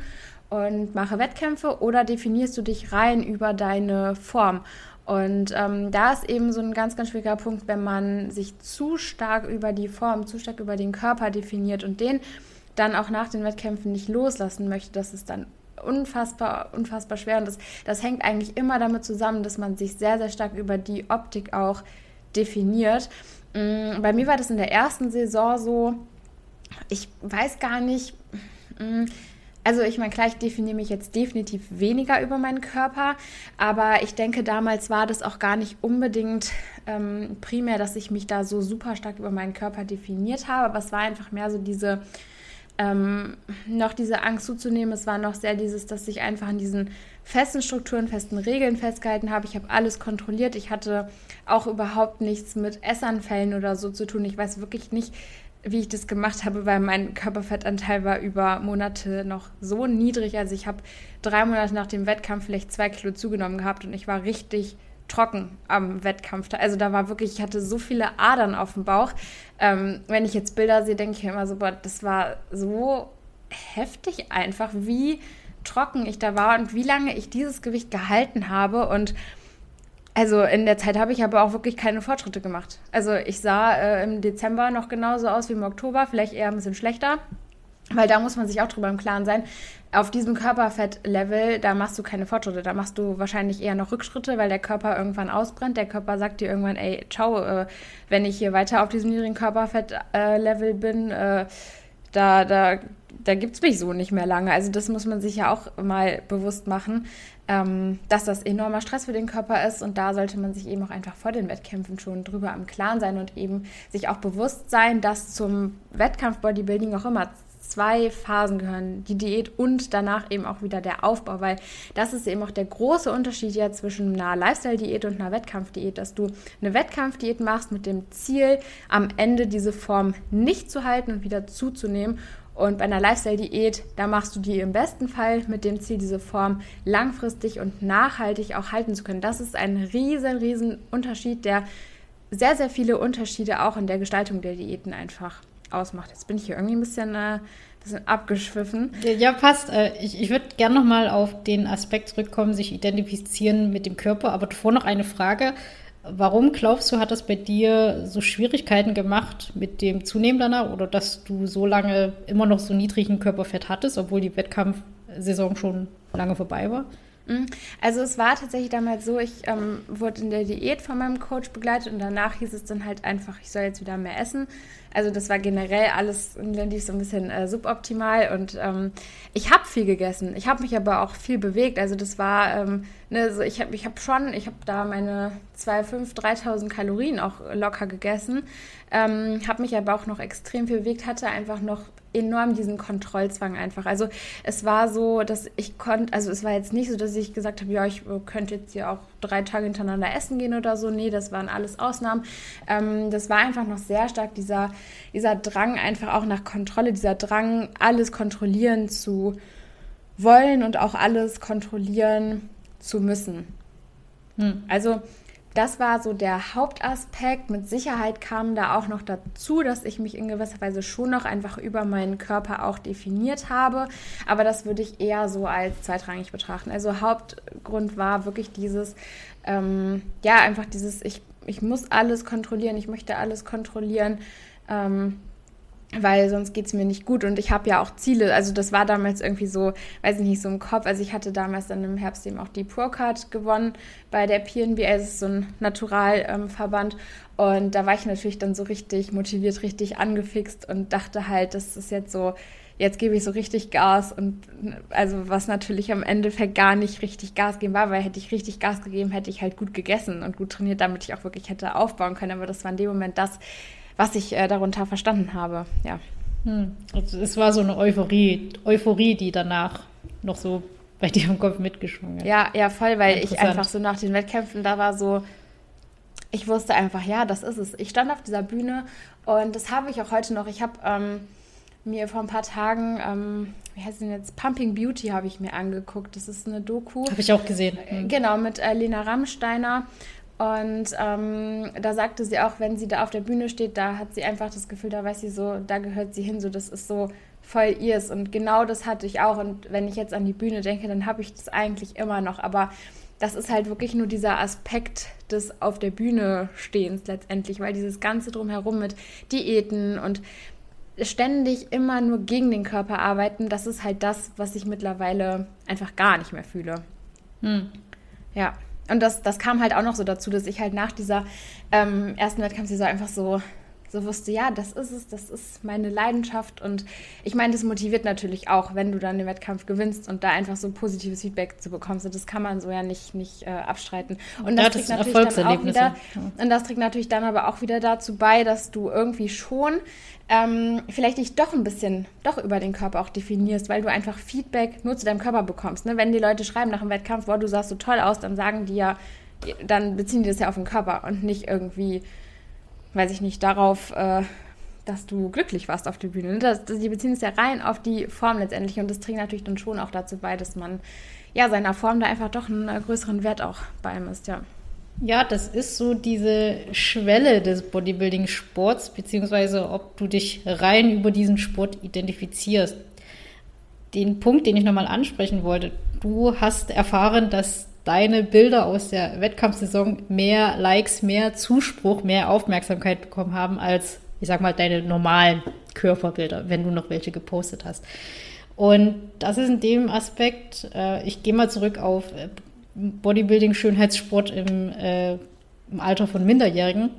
Speaker 2: und mache Wettkämpfe oder definierst du dich rein über deine Form? Und ähm, da ist eben so ein ganz, ganz schwieriger Punkt, wenn man sich zu stark über die Form, zu stark über den Körper definiert und den dann auch nach den Wettkämpfen nicht loslassen möchte, dass es dann unfassbar, unfassbar schwer. Und das, das hängt eigentlich immer damit zusammen, dass man sich sehr, sehr stark über die Optik auch definiert. Mm, bei mir war das in der ersten Saison so, ich weiß gar nicht, mm, also ich meine, klar, ich definiere mich jetzt definitiv weniger über meinen Körper, aber ich denke, damals war das auch gar nicht unbedingt ähm, primär, dass ich mich da so super stark über meinen Körper definiert habe, aber es war einfach mehr so diese, ähm, noch diese Angst zuzunehmen. Es war noch sehr dieses, dass ich einfach an diesen festen Strukturen, festen Regeln festgehalten habe. Ich habe alles kontrolliert. Ich hatte auch überhaupt nichts mit Essanfällen oder so zu tun. Ich weiß wirklich nicht, wie ich das gemacht habe, weil mein Körperfettanteil war über Monate noch so niedrig. Also ich habe drei Monate nach dem Wettkampf vielleicht zwei Kilo zugenommen gehabt und ich war richtig trocken am Wettkampf. Also da war wirklich, ich hatte so viele Adern auf dem Bauch. Ähm, wenn ich jetzt Bilder sehe, denke ich immer so, boah, das war so heftig einfach, wie trocken ich da war und wie lange ich dieses Gewicht gehalten habe. Und also in der Zeit habe ich aber auch wirklich keine Fortschritte gemacht. Also ich sah äh, im Dezember noch genauso aus wie im Oktober, vielleicht eher ein bisschen schlechter. Weil da muss man sich auch drüber im Klaren sein auf diesem Körperfettlevel, da machst du keine Fortschritte, da machst du wahrscheinlich eher noch Rückschritte, weil der Körper irgendwann ausbrennt. Der Körper sagt dir irgendwann, ey, ciao, äh, wenn ich hier weiter auf diesem niedrigen Körperfettlevel bin, äh, da, da, da gibt es mich so nicht mehr lange. Also das muss man sich ja auch mal bewusst machen, ähm, dass das enormer Stress für den Körper ist und da sollte man sich eben auch einfach vor den Wettkämpfen schon drüber im Klaren sein und eben sich auch bewusst sein, dass zum Wettkampf-Bodybuilding auch immer zwei Phasen gehören, die Diät und danach eben auch wieder der Aufbau, weil das ist eben auch der große Unterschied ja zwischen einer Lifestyle-Diät und einer Wettkampfdiät, dass du eine Wettkampfdiät machst mit dem Ziel, am Ende diese Form nicht zu halten und wieder zuzunehmen. Und bei einer Lifestyle-Diät, da machst du die im besten Fall mit dem Ziel, diese Form langfristig und nachhaltig auch halten zu können. Das ist ein riesen, riesen Unterschied, der sehr, sehr viele Unterschiede auch in der Gestaltung der Diäten einfach ausmacht. Jetzt bin ich hier irgendwie ein bisschen, äh, bisschen abgeschwiffen.
Speaker 1: Ja, passt. Äh, ich ich würde gerne nochmal auf den Aspekt zurückkommen, sich identifizieren mit dem Körper. Aber davor noch eine Frage. Warum glaubst du, hat das bei dir so Schwierigkeiten gemacht mit dem Zunehmen danach oder dass du so lange immer noch so niedrigen Körperfett hattest, obwohl die Wettkampfsaison schon lange vorbei war?
Speaker 2: Also es war tatsächlich damals so, ich ähm, wurde in der Diät von meinem Coach begleitet und danach hieß es dann halt einfach, ich soll jetzt wieder mehr essen. Also das war generell alles lief so ein bisschen äh, suboptimal und ähm, ich habe viel gegessen. Ich habe mich aber auch viel bewegt. Also das war, ähm, ne, so ich habe ich hab schon, ich habe da meine 2.500, 3.000 Kalorien auch locker gegessen. Ähm, habe mich aber auch noch extrem viel bewegt, hatte einfach noch enorm diesen Kontrollzwang einfach. Also es war so, dass ich konnte, also es war jetzt nicht so, dass ich gesagt habe, ja, ich könnte jetzt hier auch drei Tage hintereinander essen gehen oder so. Nee, das waren alles Ausnahmen. Ähm, das war einfach noch sehr stark dieser, dieser Drang einfach auch nach Kontrolle, dieser Drang, alles kontrollieren zu wollen und auch alles kontrollieren zu müssen. Hm. Also das war so der Hauptaspekt. Mit Sicherheit kam da auch noch dazu, dass ich mich in gewisser Weise schon noch einfach über meinen Körper auch definiert habe. Aber das würde ich eher so als zweitrangig betrachten. Also Hauptgrund war wirklich dieses, ähm, ja, einfach dieses, ich, ich muss alles kontrollieren, ich möchte alles kontrollieren. Ähm, weil sonst geht es mir nicht gut und ich habe ja auch Ziele. Also das war damals irgendwie so, weiß ich nicht, so im Kopf. Also ich hatte damals dann im Herbst eben auch die Pro-Card gewonnen bei der PNB, also es ist so ein Naturalverband. Ähm, und da war ich natürlich dann so richtig motiviert, richtig angefixt und dachte halt, das ist jetzt so, jetzt gebe ich so richtig Gas und also was natürlich am Endeffekt gar nicht richtig Gas geben war, weil hätte ich richtig Gas gegeben, hätte ich halt gut gegessen und gut trainiert, damit ich auch wirklich hätte aufbauen können. Aber das war in dem Moment das, was ich äh, darunter verstanden habe. Ja.
Speaker 1: Hm. Also es war so eine Euphorie, Euphorie, die danach noch so bei dir im Kopf mitgeschwungen
Speaker 2: hat. Ja, ja, voll, weil ich einfach so nach den Wettkämpfen, da war so, ich wusste einfach, ja, das ist es. Ich stand auf dieser Bühne und das habe ich auch heute noch. Ich habe ähm, mir vor ein paar Tagen, ähm, wie heißt denn jetzt, Pumping Beauty habe ich mir angeguckt. Das ist eine Doku.
Speaker 1: Habe ich auch gesehen.
Speaker 2: Mhm. Genau, mit äh, Lena Rammsteiner. Und ähm, da sagte sie auch, wenn sie da auf der Bühne steht, da hat sie einfach das Gefühl, da weiß sie so, da gehört sie hin, so das ist so voll ihrs. Und genau das hatte ich auch. Und wenn ich jetzt an die Bühne denke, dann habe ich das eigentlich immer noch. Aber das ist halt wirklich nur dieser Aspekt des auf der Bühne stehens letztendlich, weil dieses Ganze drumherum mit Diäten und ständig immer nur gegen den Körper arbeiten, das ist halt das, was ich mittlerweile einfach gar nicht mehr fühle. Hm. Ja. Und das, das kam halt auch noch so dazu, dass ich halt nach dieser ähm, ersten Wettkampfsaison einfach so so wusste, ja, das ist es, das ist meine Leidenschaft. Und ich meine, das motiviert natürlich auch, wenn du dann den Wettkampf gewinnst und da einfach so positives Feedback zu bekommst. Und das kann man so ja nicht, nicht äh, abstreiten. Und das, ja, das trägt natürlich dann auch wieder, und das trägt natürlich dann aber auch wieder dazu bei, dass du irgendwie schon ähm, vielleicht dich doch ein bisschen doch über den Körper auch definierst, weil du einfach Feedback nur zu deinem Körper bekommst. Ne? Wenn die Leute schreiben nach dem Wettkampf, boah, du sahst so toll aus, dann sagen die ja, dann beziehen die das ja auf den Körper und nicht irgendwie weiß ich nicht, darauf, äh, dass du glücklich warst auf der Bühne. Das, das, die beziehen es ja rein auf die Form letztendlich und das trägt natürlich dann schon auch dazu bei, dass man ja seiner Form da einfach doch einen äh, größeren Wert auch bei ihm ist, ja.
Speaker 1: Ja, das ist so diese Schwelle des Bodybuilding-Sports, beziehungsweise ob du dich rein über diesen Sport identifizierst. Den Punkt, den ich nochmal ansprechen wollte, du hast erfahren, dass deine Bilder aus der Wettkampfsaison mehr Likes, mehr Zuspruch, mehr Aufmerksamkeit bekommen haben als, ich sag mal, deine normalen Körperbilder, wenn du noch welche gepostet hast. Und das ist in dem Aspekt, äh, ich gehe mal zurück auf äh, Bodybuilding, Schönheitssport im, äh, im Alter von Minderjährigen.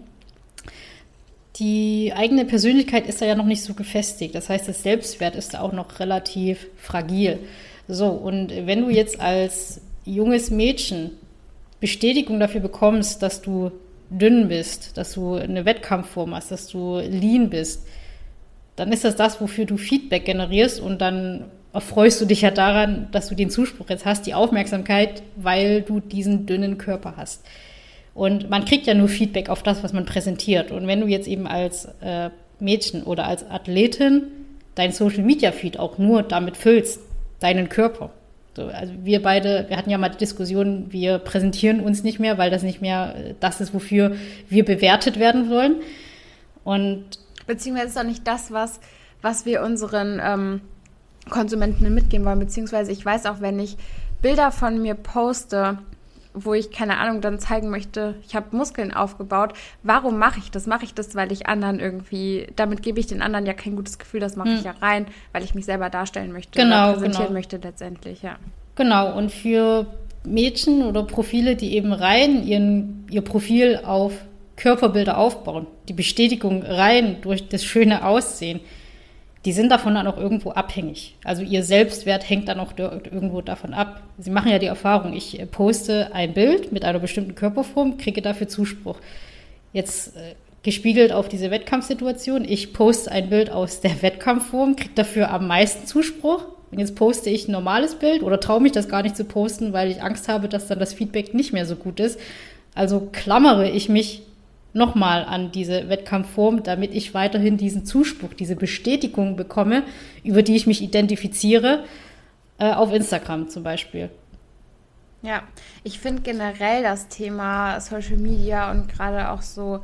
Speaker 1: Die eigene Persönlichkeit ist da ja noch nicht so gefestigt. Das heißt, das Selbstwert ist da auch noch relativ fragil. So, und wenn du jetzt als junges Mädchen Bestätigung dafür bekommst, dass du dünn bist, dass du eine Wettkampfform hast, dass du lean bist, dann ist das das, wofür du Feedback generierst und dann erfreust du dich ja daran, dass du den Zuspruch jetzt hast, die Aufmerksamkeit, weil du diesen dünnen Körper hast. Und man kriegt ja nur Feedback auf das, was man präsentiert. Und wenn du jetzt eben als äh, Mädchen oder als Athletin dein Social Media Feed auch nur damit füllst, deinen Körper, so, also wir beide, wir hatten ja mal die Diskussion, wir präsentieren uns nicht mehr, weil das nicht mehr das ist, wofür wir bewertet werden wollen. Und
Speaker 2: beziehungsweise ist auch nicht das, was, was wir unseren ähm, Konsumenten mitgeben wollen. Beziehungsweise ich weiß auch, wenn ich Bilder von mir poste, wo ich, keine Ahnung, dann zeigen möchte, ich habe Muskeln aufgebaut. Warum mache ich das? Mache ich das, weil ich anderen irgendwie, damit gebe ich den anderen ja kein gutes Gefühl, das mache hm. ich ja rein, weil ich mich selber darstellen möchte
Speaker 1: genau,
Speaker 2: präsentieren
Speaker 1: genau.
Speaker 2: möchte letztendlich, ja.
Speaker 1: Genau, und für Mädchen oder Profile, die eben rein ihren, ihr Profil auf Körperbilder aufbauen, die Bestätigung rein durch das schöne Aussehen, die sind davon dann auch irgendwo abhängig. Also ihr Selbstwert hängt dann auch irgendwo davon ab. Sie machen ja die Erfahrung, ich äh, poste ein Bild mit einer bestimmten Körperform, kriege dafür Zuspruch. Jetzt äh, gespiegelt auf diese Wettkampfsituation, ich poste ein Bild aus der Wettkampfform, kriege dafür am meisten Zuspruch. Und jetzt poste ich ein normales Bild oder traue mich das gar nicht zu posten, weil ich Angst habe, dass dann das Feedback nicht mehr so gut ist. Also klammere ich mich nochmal an diese Wettkampfform, damit ich weiterhin diesen Zuspruch, diese Bestätigung bekomme, über die ich mich identifiziere, äh, auf Instagram zum Beispiel.
Speaker 2: Ja, ich finde generell das Thema Social Media und gerade auch so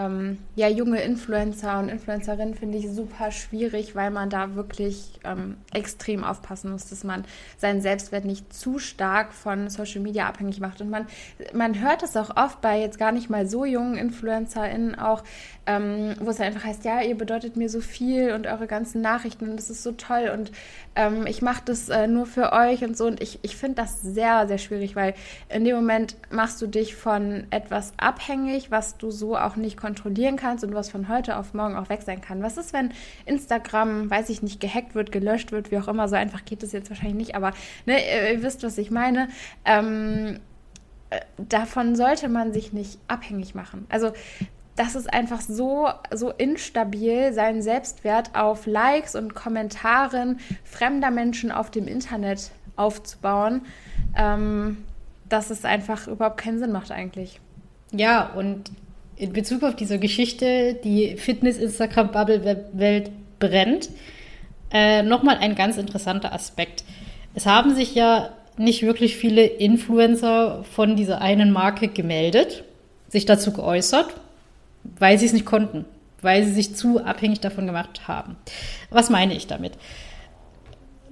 Speaker 2: ähm, ja, junge Influencer und Influencerinnen finde ich super schwierig, weil man da wirklich ähm, extrem aufpassen muss, dass man seinen Selbstwert nicht zu stark von Social Media abhängig macht. Und man, man hört es auch oft bei jetzt gar nicht mal so jungen InfluencerInnen auch, ähm, wo es einfach heißt, ja, ihr bedeutet mir so viel und eure ganzen Nachrichten und das ist so toll und ähm, ich mache das äh, nur für euch und so. Und ich, ich finde das sehr, sehr schwierig, weil in dem Moment machst du dich von etwas abhängig, was du so auch nicht kontrollieren kannst und was von heute auf morgen auch weg sein kann. Was ist, wenn Instagram, weiß ich nicht, gehackt wird, gelöscht wird, wie auch immer, so einfach geht es jetzt wahrscheinlich nicht, aber ne, ihr wisst, was ich meine. Ähm, äh, davon sollte man sich nicht abhängig machen. Also das ist einfach so, so instabil, seinen Selbstwert auf Likes und Kommentaren fremder Menschen auf dem Internet aufzubauen, ähm, dass es einfach überhaupt keinen Sinn macht eigentlich.
Speaker 1: Ja, und in Bezug auf diese Geschichte, die Fitness-Instagram-Bubble-Welt brennt, äh, nochmal ein ganz interessanter Aspekt. Es haben sich ja nicht wirklich viele Influencer von dieser einen Marke gemeldet, sich dazu geäußert weil sie es nicht konnten, weil sie sich zu abhängig davon gemacht haben. Was meine ich damit?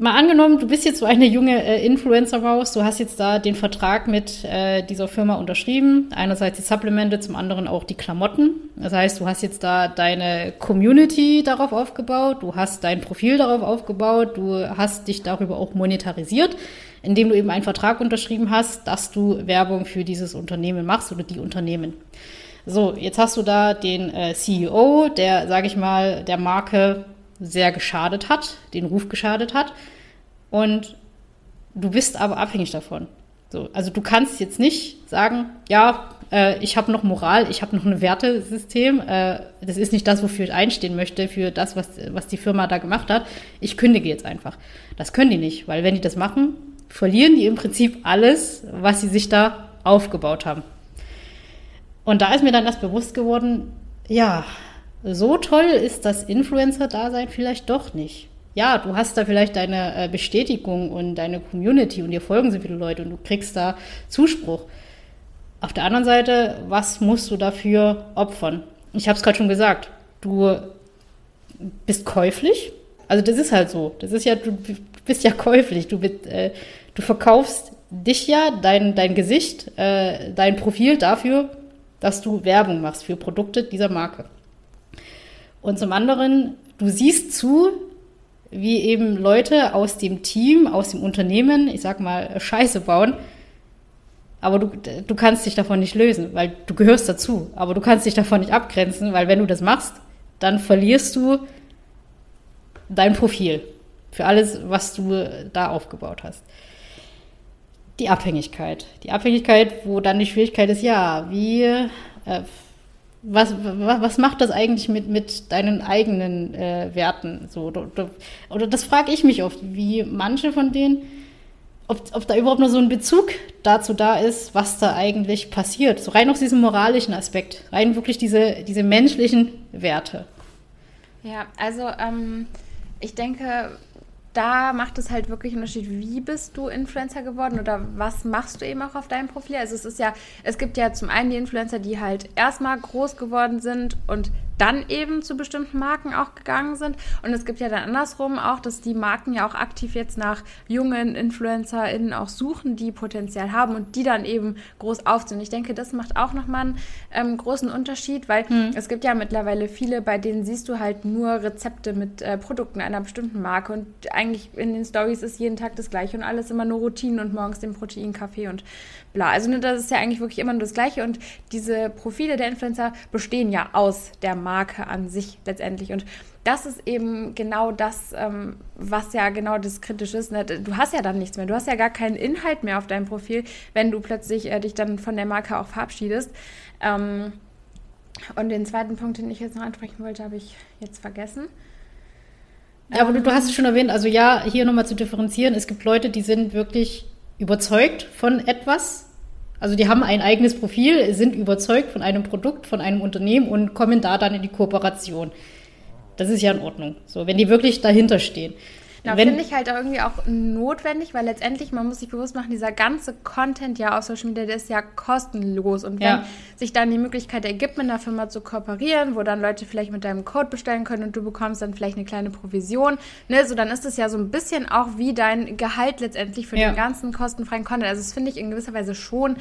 Speaker 1: Mal angenommen, du bist jetzt so eine junge äh, Influencer-Maus, du hast jetzt da den Vertrag mit äh, dieser Firma unterschrieben. Einerseits die Supplemente, zum anderen auch die Klamotten. Das heißt, du hast jetzt da deine Community darauf aufgebaut, du hast dein Profil darauf aufgebaut, du hast dich darüber auch monetarisiert, indem du eben einen Vertrag unterschrieben hast, dass du Werbung für dieses Unternehmen machst oder die Unternehmen. So, jetzt hast du da den äh, CEO, der, sage ich mal, der Marke sehr geschadet hat, den Ruf geschadet hat. Und du bist aber abhängig davon. So, also du kannst jetzt nicht sagen, ja, äh, ich habe noch Moral, ich habe noch ein Wertesystem. Äh, das ist nicht das, wofür ich einstehen möchte, für das, was, was die Firma da gemacht hat. Ich kündige jetzt einfach. Das können die nicht, weil wenn die das machen, verlieren die im Prinzip alles, was sie sich da aufgebaut haben. Und da ist mir dann das bewusst geworden, ja, so toll ist das Influencer-Dasein vielleicht doch nicht. Ja, du hast da vielleicht deine äh, Bestätigung und deine Community und dir folgen so viele Leute und du kriegst da Zuspruch. Auf der anderen Seite, was musst du dafür opfern? Ich habe es gerade schon gesagt, du bist käuflich. Also das ist halt so. Das ist ja, du bist ja käuflich. Du, bist, äh, du verkaufst dich ja, dein, dein Gesicht, äh, dein Profil dafür, dass du Werbung machst für Produkte dieser Marke. Und zum anderen, du siehst zu, wie eben Leute aus dem Team, aus dem Unternehmen, ich sag mal, Scheiße bauen, aber du, du kannst dich davon nicht lösen, weil du gehörst dazu. Aber du kannst dich davon nicht abgrenzen, weil wenn du das machst, dann verlierst du dein Profil für alles, was du da aufgebaut hast die Abhängigkeit. Die Abhängigkeit, wo dann die Schwierigkeit ist, ja, wie, äh, was, was, macht das eigentlich mit, mit deinen eigenen äh, Werten? So, oder, oder das frage ich mich oft, wie manche von denen, ob, ob da überhaupt noch so ein Bezug dazu da ist, was da eigentlich passiert. So rein aus diesem moralischen Aspekt, rein wirklich diese, diese menschlichen Werte.
Speaker 2: Ja, also ähm, ich denke, da macht es halt wirklich einen Unterschied, wie bist du Influencer geworden oder was machst du eben auch auf deinem Profil. Also es ist ja, es gibt ja zum einen die Influencer, die halt erstmal groß geworden sind und dann eben zu bestimmten Marken auch gegangen sind. Und es gibt ja dann andersrum auch, dass die Marken ja auch aktiv jetzt nach jungen InfluencerInnen auch suchen, die Potenzial haben und die dann eben groß aufziehen. Ich denke, das macht auch nochmal einen ähm, großen Unterschied, weil hm. es gibt ja mittlerweile viele, bei denen siehst du halt nur Rezepte mit äh, Produkten einer bestimmten Marke und eigentlich in den Stories ist jeden Tag das gleiche und alles immer nur Routinen und morgens den Proteinkaffee und bla. Also ne, das ist ja eigentlich wirklich immer nur das Gleiche und diese Profile der Influencer bestehen ja aus der Marke an sich letztendlich und das ist eben genau das, ähm, was ja genau das Kritische ist. Ne? Du hast ja dann nichts mehr. Du hast ja gar keinen Inhalt mehr auf deinem Profil, wenn du plötzlich äh, dich dann von der Marke auch verabschiedest. Ähm, und den zweiten Punkt, den ich jetzt noch ansprechen wollte, habe ich jetzt vergessen.
Speaker 1: Ja, aber du, du hast es schon erwähnt, also ja, hier nochmal zu differenzieren. Es gibt Leute, die sind wirklich überzeugt von etwas. Also die haben ein eigenes Profil, sind überzeugt von einem Produkt, von einem Unternehmen und kommen da dann in die Kooperation. Das ist ja in Ordnung. So, wenn die wirklich dahinter stehen.
Speaker 2: Ja, finde ich halt auch irgendwie auch notwendig, weil letztendlich, man muss sich bewusst machen, dieser ganze Content ja auf Social Media, der ist ja kostenlos. Und wenn ja. sich dann die Möglichkeit ergibt, mit einer Firma zu kooperieren, wo dann Leute vielleicht mit deinem Code bestellen können und du bekommst dann vielleicht eine kleine Provision, ne, so dann ist es ja so ein bisschen auch wie dein Gehalt letztendlich für ja. den ganzen kostenfreien Content. Also das finde ich in gewisser Weise schon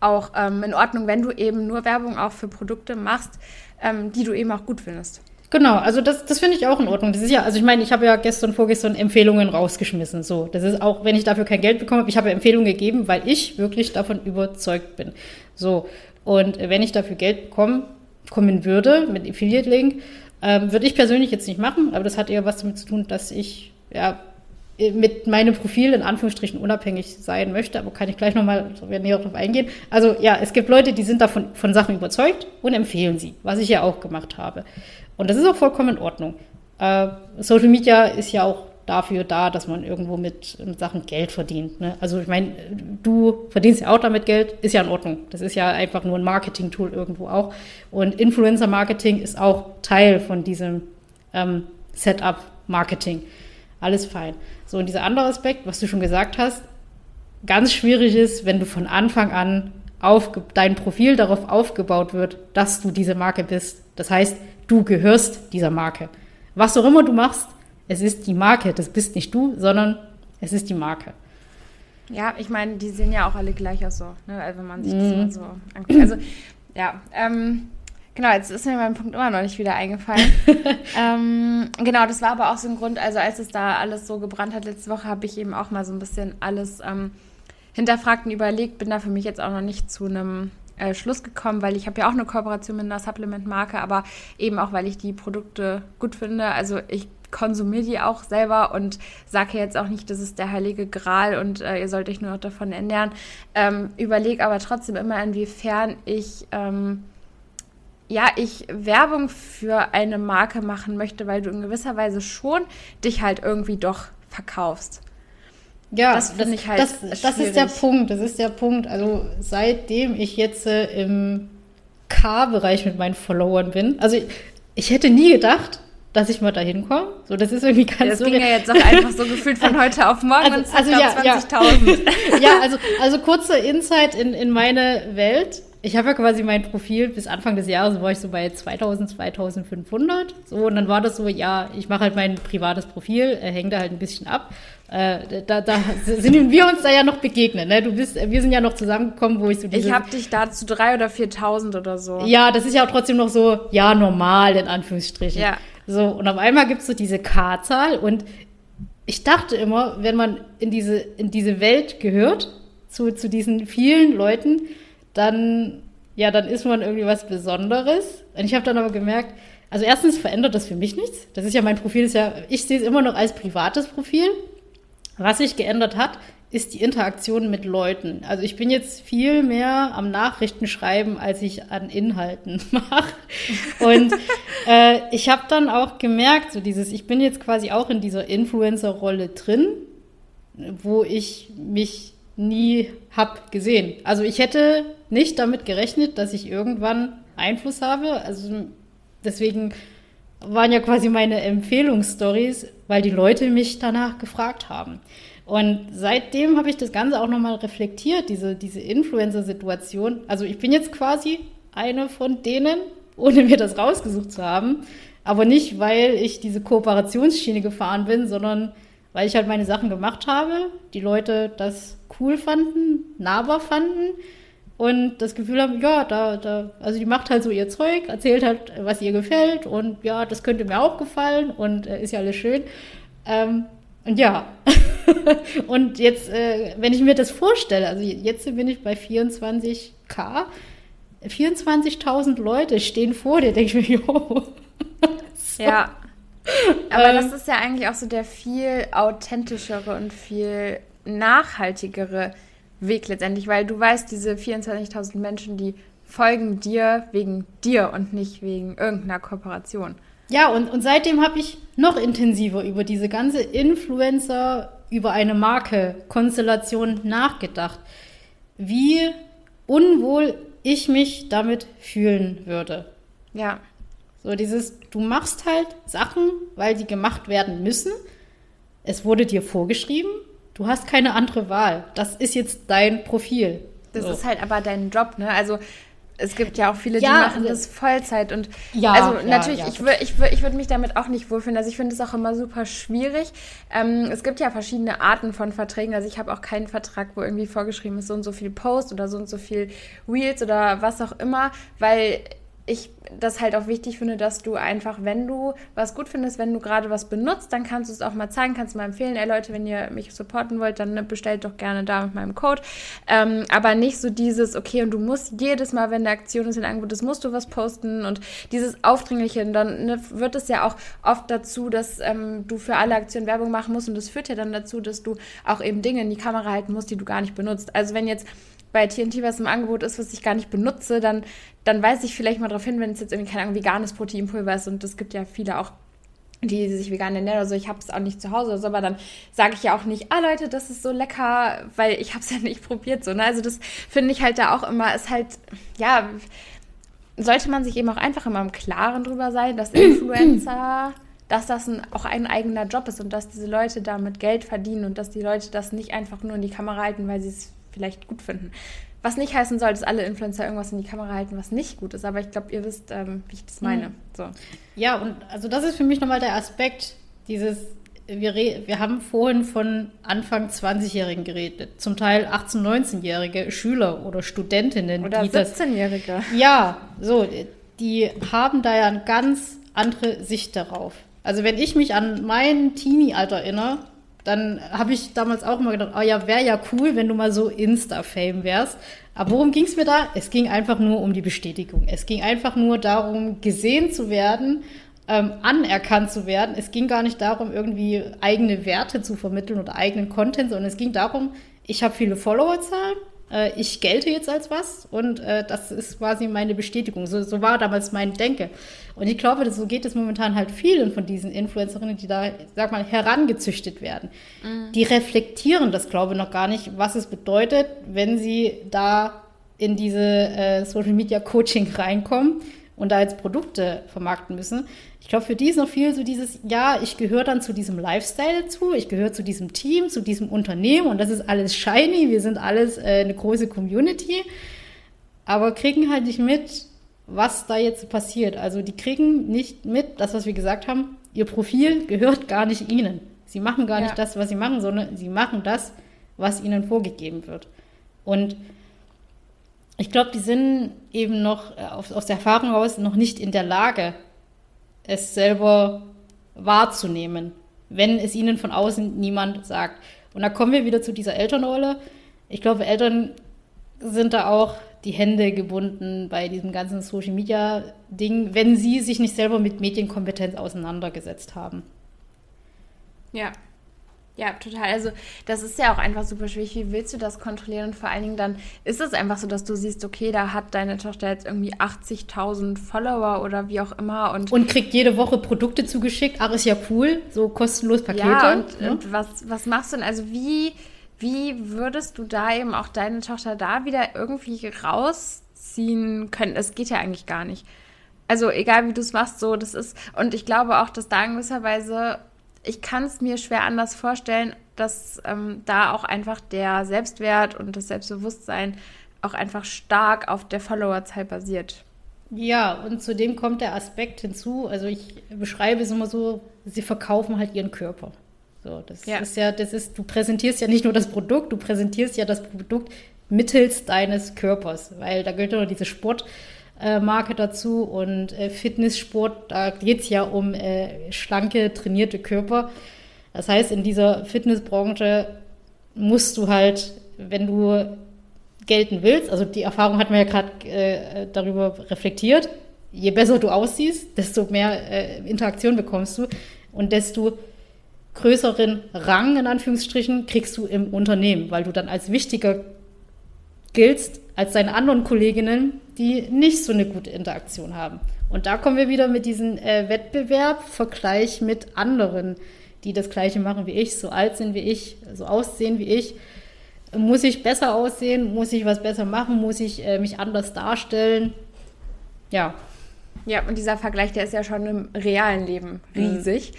Speaker 2: auch ähm, in Ordnung, wenn du eben nur Werbung auch für Produkte machst, ähm, die du eben auch gut findest.
Speaker 1: Genau, also das, das finde ich auch in Ordnung. Das ist ja, also ich meine, ich habe ja gestern, vorgestern Empfehlungen rausgeschmissen. So, das ist auch, wenn ich dafür kein Geld bekomme, ich habe Empfehlungen gegeben, weil ich wirklich davon überzeugt bin. So, und wenn ich dafür Geld bekommen, kommen würde mit Affiliate-Link, ähm, würde ich persönlich jetzt nicht machen, aber das hat eher was damit zu tun, dass ich ja mit meinem Profil in Anführungsstrichen unabhängig sein möchte, aber kann ich gleich nochmal näher darauf eingehen. Also ja, es gibt Leute, die sind davon von Sachen überzeugt und empfehlen sie, was ich ja auch gemacht habe. Und das ist auch vollkommen in Ordnung. Äh, Social Media ist ja auch dafür da, dass man irgendwo mit, mit Sachen Geld verdient. Ne? Also ich meine, du verdienst ja auch damit Geld, ist ja in Ordnung. Das ist ja einfach nur ein Marketing-Tool irgendwo auch. Und Influencer-Marketing ist auch Teil von diesem ähm, Setup-Marketing. Alles fein. So, und dieser andere Aspekt, was du schon gesagt hast, ganz schwierig ist, wenn du von Anfang an auf dein Profil darauf aufgebaut wird, dass du diese Marke bist. Das heißt, du gehörst dieser Marke. Was auch immer du machst, es ist die Marke. Das bist nicht du, sondern es ist die Marke.
Speaker 2: Ja, ich meine, die sehen ja auch alle gleich aus so, ne? Also wenn man sich das mal mhm. so anguckt. Also, ja, ähm, Genau, jetzt ist mir mein Punkt immer noch nicht wieder eingefallen. ähm, genau, das war aber auch so ein Grund, also als es da alles so gebrannt hat letzte Woche, habe ich eben auch mal so ein bisschen alles ähm, hinterfragt und überlegt, bin da für mich jetzt auch noch nicht zu einem äh, Schluss gekommen, weil ich habe ja auch eine Kooperation mit einer Supplement-Marke, aber eben auch, weil ich die Produkte gut finde. Also ich konsumiere die auch selber und sage jetzt auch nicht, das ist der heilige Gral und äh, ihr sollt euch nur noch davon ernähren. Ähm, überlege aber trotzdem immer, inwiefern ich ähm, ja, ich Werbung für eine Marke machen möchte, weil du in gewisser Weise schon dich halt irgendwie doch verkaufst.
Speaker 1: Ja, das finde ich halt. Das, das ist der Punkt. Das ist der Punkt. Also seitdem ich jetzt äh, im K-Bereich mit meinen Followern bin, also ich, ich, hätte nie gedacht, dass ich mal dahin komme. So, das ist irgendwie ganz.
Speaker 2: Das so ging ja jetzt auch einfach so gefühlt von heute auf morgen also, und also, ja, 20.000.
Speaker 1: Ja. ja, also, also kurzer Insight in, in meine Welt. Ich habe ja quasi mein Profil bis Anfang des Jahres war ich so bei 2000, 2500. So, und dann war das so, ja, ich mache halt mein privates Profil, äh, hänge da halt ein bisschen ab. Äh, da, da sind wir uns da ja noch begegnet. Ne? Du bist, wir sind ja noch zusammengekommen, wo ich so
Speaker 2: diese... Ich habe dich da zu 3.000 oder 4.000 oder so.
Speaker 1: Ja, das ist ja auch trotzdem noch so, ja, normal in Anführungsstrichen. Ja. So, und auf einmal gibt es so diese K-Zahl und ich dachte immer, wenn man in diese, in diese Welt gehört, zu, zu diesen vielen Leuten, dann, ja, dann ist man irgendwie was Besonderes. Und ich habe dann aber gemerkt, also erstens verändert das für mich nichts. Das ist ja mein Profil, ist ja, ich sehe es immer noch als privates Profil. Was sich geändert hat, ist die Interaktion mit Leuten. Also ich bin jetzt viel mehr am Nachrichten schreiben, als ich an Inhalten mache. Und äh, ich habe dann auch gemerkt, so dieses, ich bin jetzt quasi auch in dieser Influencer-Rolle drin, wo ich mich nie hab gesehen. Also ich hätte nicht damit gerechnet, dass ich irgendwann Einfluss habe. Also deswegen waren ja quasi meine Empfehlungsstories, weil die Leute mich danach gefragt haben. Und seitdem habe ich das Ganze auch nochmal reflektiert, diese, diese Influencer-Situation. Also ich bin jetzt quasi eine von denen, ohne mir das rausgesucht zu haben. Aber nicht, weil ich diese Kooperationsschiene gefahren bin, sondern weil ich halt meine Sachen gemacht habe, die Leute das cool fanden, nahbar fanden und das Gefühl haben, ja, da, da, also die macht halt so ihr Zeug, erzählt halt, was ihr gefällt und ja, das könnte mir auch gefallen und äh, ist ja alles schön. Ähm, und ja, und jetzt, äh, wenn ich mir das vorstelle, also jetzt bin ich bei 24k, 24.000 Leute stehen vor dir, denke ich mir, jo.
Speaker 2: so. Ja. Aber ähm, das ist ja eigentlich auch so der viel authentischere und viel nachhaltigere Weg letztendlich, weil du weißt, diese 24.000 Menschen, die folgen dir wegen dir und nicht wegen irgendeiner Kooperation.
Speaker 1: Ja, und, und seitdem habe ich noch intensiver über diese ganze Influencer, über eine Marke, Konstellation nachgedacht. Wie unwohl ich mich damit fühlen würde.
Speaker 2: Ja.
Speaker 1: So dieses, du machst halt Sachen, weil sie gemacht werden müssen. es wurde dir vorgeschrieben, du hast keine andere Wahl. Das ist jetzt dein Profil.
Speaker 2: Das
Speaker 1: So.
Speaker 2: ist halt aber dein Job, ne? Also es gibt ja auch viele, die
Speaker 1: Ja,
Speaker 2: machen das Vollzeit und
Speaker 1: Ja,
Speaker 2: also
Speaker 1: ja,
Speaker 2: natürlich,
Speaker 1: ja,
Speaker 2: ich würde ich würd, ich würd mich damit auch nicht wohlfühlen. Also ich finde es auch immer super schwierig. Ähm, es gibt ja verschiedene Arten von Verträgen. Also ich habe auch keinen Vertrag, wo irgendwie vorgeschrieben ist, so und so viel Post oder so und so viel Reels oder was auch immer, weil ich das halt auch wichtig finde, dass du einfach, wenn du was gut findest, wenn du gerade was benutzt, dann kannst du es auch mal zeigen, kannst du mal empfehlen, ey Leute, wenn ihr mich supporten wollt, dann ne, bestellt doch gerne da mit meinem Code. Ähm, aber nicht so dieses, okay, und du musst jedes Mal, wenn eine Aktion ist, ein Angebot ist, musst du was posten und dieses Aufdringliche, und dann ne, wird es ja auch oft dazu, dass ähm, du für alle Aktionen Werbung machen musst und das führt ja dann dazu, dass du auch eben Dinge in die Kamera halten musst, die du gar nicht benutzt. Also wenn jetzt bei TNT was im Angebot ist, was ich gar nicht benutze, dann, dann weise ich vielleicht mal darauf hin, wenn es jetzt irgendwie, keine Ahnung, veganes Proteinpulver ist und es gibt ja viele auch, die sich vegan ernähren oder so, ich habe es auch nicht zu Hause oder so, aber dann sage ich ja auch nicht, ah Leute, das ist so lecker, weil ich habe es ja nicht probiert, so, ne? Also das finde ich halt da auch immer, ist halt, ja, sollte man sich eben auch einfach immer im Klaren drüber sein, dass Influencer, dass das ein, auch ein eigener Job ist und dass diese Leute damit Geld verdienen und dass die Leute das nicht einfach nur in die Kamera halten, weil sie es vielleicht gut finden. Was nicht heißen soll, dass alle Influencer irgendwas in die Kamera halten, was nicht gut ist. Aber ich glaube, ihr wisst, ähm, wie ich das meine. So.
Speaker 1: Ja, und also das ist für mich nochmal der Aspekt, dieses, wir, wir haben vorhin von Anfang 20-Jährigen geredet, zum Teil 18-, 19-Jährige Schüler oder Studentinnen,
Speaker 2: Oder
Speaker 1: die das
Speaker 2: 17-Jährige.
Speaker 1: Ja, so, die haben da ja eine ganz andere Sicht darauf. Also wenn ich mich an mein Teenie-Alter erinnere, dann habe ich damals auch immer gedacht, oh ja, wäre ja cool, wenn du mal so Insta-Fame wärst. Aber worum ging es mir da? Es ging einfach nur um die Bestätigung. Es ging einfach nur darum, gesehen zu werden, ähm, anerkannt zu werden. Es ging gar nicht darum, irgendwie eigene Werte zu vermitteln oder eigenen Content, sondern es ging darum, ich habe viele Followerzahlen, äh, ich gelte jetzt als was und äh, das ist quasi meine Bestätigung. So, so war damals mein Denke. Und ich glaube, so geht es momentan halt vielen von diesen Influencerinnen, die da, sag mal, herangezüchtet werden. Die reflektieren das, glaube ich, noch gar nicht, was es bedeutet, wenn sie da in diese äh, Social Media Coaching reinkommen und da jetzt Produkte vermarkten müssen. Ich glaube, für die ist noch viel so dieses, ja, ich gehöre dann zu diesem Lifestyle dazu, ich gehöre zu diesem Team, zu diesem Unternehmen und das ist alles shiny, wir sind alles äh, eine große Community, aber kriegen halt nicht mit, was da jetzt passiert. Also die kriegen nicht mit, das, was wir gesagt haben, ihr Profil gehört gar nicht ihnen. Sie machen gar
Speaker 2: Ja.
Speaker 1: nicht das, was sie machen, sondern sie machen das, was ihnen vorgegeben wird. Und ich glaube, die sind eben noch äh, auf, aus der Erfahrung heraus noch nicht in der Lage, es selber wahrzunehmen, wenn es ihnen von außen niemand sagt. Und da kommen wir wieder zu dieser Elternrolle. Ich glaube, Eltern sind da auch die Hände gebunden bei diesem ganzen Social Media Ding, wenn sie sich nicht selber mit Medienkompetenz auseinandergesetzt haben.
Speaker 2: Ja. Ja, total. Also das ist ja auch einfach super schwierig. Wie willst du das kontrollieren? Und vor allen Dingen dann ist es einfach so, dass du siehst, okay, da hat deine Tochter jetzt irgendwie 80.000 Follower oder wie auch immer. Und,
Speaker 1: Und kriegt jede Woche Produkte zugeschickt. Ach, ist ja cool, so kostenlos Pakete.
Speaker 2: ja, und,
Speaker 1: ne?
Speaker 2: und was, was machst du denn? Also wie, wie würdest du da eben auch deine Tochter da wieder irgendwie rausziehen können? Das geht ja eigentlich gar nicht. Also egal wie du es machst, so das ist und ich glaube auch, dass da in gewisser Weise ich kann es mir schwer anders vorstellen, dass ähm, da auch einfach der Selbstwert und das Selbstbewusstsein auch einfach stark auf der Followerzahl basiert.
Speaker 1: Ja, und zudem kommt der Aspekt hinzu, also ich beschreibe es immer so, sie verkaufen halt ihren Körper. So, das
Speaker 2: Ja.
Speaker 1: ist ja, das ist, du präsentierst ja nicht nur das Produkt, du präsentierst ja das Produkt mittels deines Körpers, weil da gehört ja noch diese Sportmarke dazu und äh, Fitnesssport, da geht es ja um äh, schlanke, trainierte Körper. Das heißt, in dieser Fitnessbranche musst du halt, wenn du gelten willst, also die Erfahrung hat man ja gerade äh, darüber reflektiert, je besser du aussiehst, desto mehr äh, Interaktion bekommst du und desto größeren Rang in Anführungsstrichen kriegst du im Unternehmen, weil du dann als wichtiger giltst als deine anderen Kolleginnen, die nicht so eine gute Interaktion haben. Und da kommen wir wieder mit diesem äh, Wettbewerb, Vergleich mit anderen, die das Gleiche machen wie ich, so alt sind wie ich, so aussehen wie ich. Muss ich besser aussehen? Muss ich was besser machen? Muss ich äh, mich anders darstellen? Ja,
Speaker 2: Ja, und dieser Vergleich, der ist ja schon im realen Leben riesig.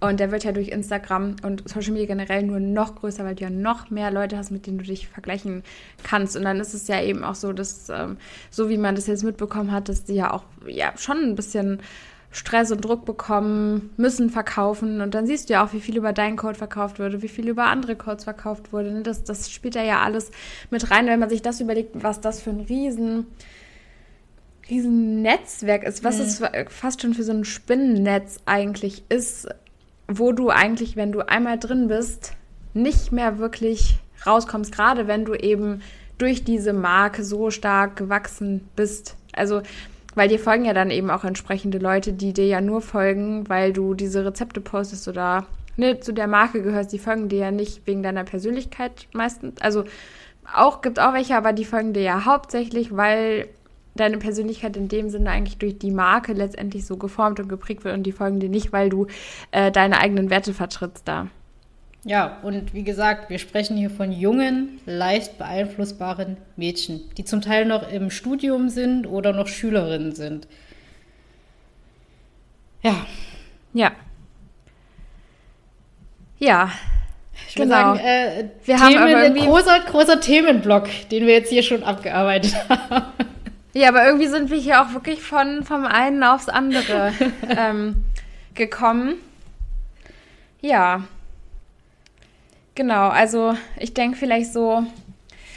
Speaker 2: Und der wird ja durch Instagram und Social Media generell nur noch größer, weil du ja noch mehr Leute hast, mit denen du dich vergleichen kannst. Und dann ist es ja eben auch so, dass, ähm, so wie man das jetzt mitbekommen hat, dass die ja auch ja schon ein bisschen Stress und Druck bekommen, müssen verkaufen. Und dann siehst du ja auch, wie viel über deinen Code verkauft wurde, wie viel über andere Codes verkauft wurde. Das, das spielt da ja alles mit rein, wenn man sich das überlegt, was das für ein riesen, riesen Netzwerk ist, was mhm. es fast schon für so ein Spinnennetz eigentlich ist, wo du eigentlich, wenn du einmal drin bist, nicht mehr wirklich rauskommst, gerade wenn du eben durch diese Marke so stark gewachsen bist. Also weil dir folgen ja dann eben auch entsprechende Leute, die dir ja nur folgen, weil du diese Rezepte postest oder ne, zu der Marke gehörst. Die folgen dir ja nicht wegen deiner Persönlichkeit meistens. Also auch gibt auch welche, aber die folgen dir ja hauptsächlich, weil deine Persönlichkeit in dem Sinne eigentlich durch die Marke letztendlich so geformt und geprägt wird und die folgen dir nicht, weil du äh, deine eigenen Werte vertrittst da.
Speaker 1: Ja, und wie gesagt, wir sprechen hier von jungen, leicht beeinflussbaren Mädchen, die zum Teil noch im Studium sind oder noch Schülerinnen sind. Ja.
Speaker 2: Ja. Ja.
Speaker 1: Ich genau. sagen, äh, wir Themen, haben aber irgendwie großer, großer Themenblock, den wir jetzt hier schon abgearbeitet haben.
Speaker 2: Ja, aber irgendwie sind wir hier auch wirklich von vom einen aufs andere ähm, gekommen. Ja. Genau, also ich denke vielleicht so,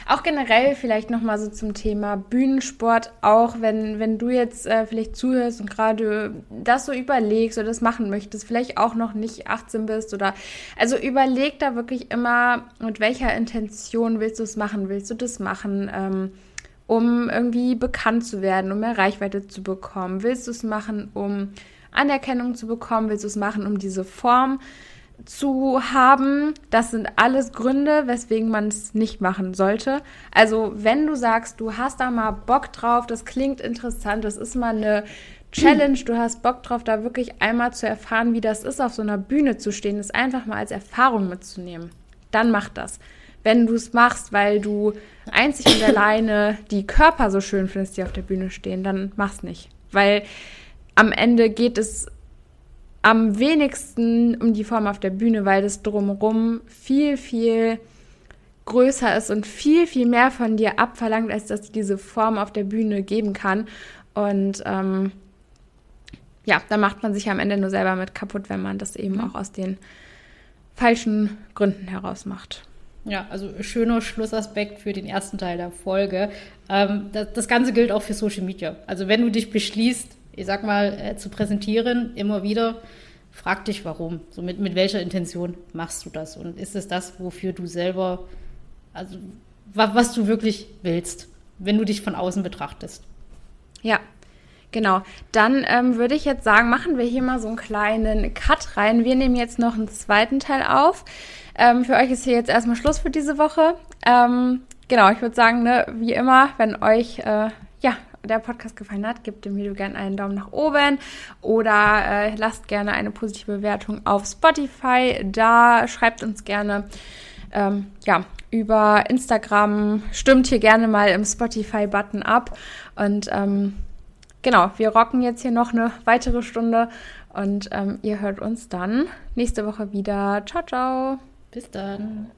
Speaker 2: auch generell vielleicht nochmal so zum Thema Bühnensport, auch wenn, wenn du jetzt äh, vielleicht zuhörst und gerade das so überlegst oder das machen möchtest, vielleicht auch noch nicht 18 bist oder also überleg da wirklich immer, mit welcher Intention willst du es machen, willst du das machen, ähm, um irgendwie bekannt zu werden, um mehr Reichweite zu bekommen, willst du es machen, um Anerkennung zu bekommen, willst du es machen, um diese Form zu haben. Das sind alles Gründe, weswegen man es nicht machen sollte. Also, wenn du sagst, du hast da mal Bock drauf, das klingt interessant, das ist mal eine Challenge, du hast Bock drauf, da wirklich einmal zu erfahren, wie das ist, auf so einer Bühne zu stehen, das einfach mal als Erfahrung mitzunehmen, dann mach das. Wenn du es machst, weil du einzig und alleine die Körper so schön findest, die auf der Bühne stehen, dann mach's nicht. Weil am Ende geht es am wenigsten um die Form auf der Bühne, weil das drumherum viel, viel größer ist und viel, viel mehr von dir abverlangt, als dass diese Form auf der Bühne geben kann. Und ähm, ja, da macht man sich am Ende nur selber mit kaputt, wenn man das eben mhm. auch aus den falschen Gründen heraus macht.
Speaker 1: Ja, also schöner Schlussaspekt für den ersten Teil der Folge. Ähm, das, das, Ganze gilt auch für Social Media. Also wenn du dich beschließt, ich sag mal, äh, zu präsentieren, immer wieder, frag dich warum. So mit, mit welcher Intention machst du das? Und ist es das, wofür du selber, also was, was du wirklich willst, wenn du dich von außen betrachtest?
Speaker 2: Ja, Genau, dann ähm, würde ich jetzt sagen, machen wir hier mal so einen kleinen Cut rein. Wir nehmen jetzt noch einen zweiten Teil auf. Ähm, für euch ist hier jetzt erstmal Schluss für diese Woche. Ähm, genau, ich würde sagen, ne, wie immer, wenn euch äh, ja, der Podcast gefallen hat, gebt dem Video gerne einen Daumen nach oben oder äh, lasst gerne eine positive Bewertung auf Spotify da. Schreibt uns gerne ähm, ja, über Instagram. Stimmt hier gerne mal im Spotify-Button ab. Und ähm, genau, wir rocken jetzt hier noch eine weitere Stunde und ähm, ihr hört uns dann nächste Woche wieder. Ciao, ciao.
Speaker 1: Bis dann.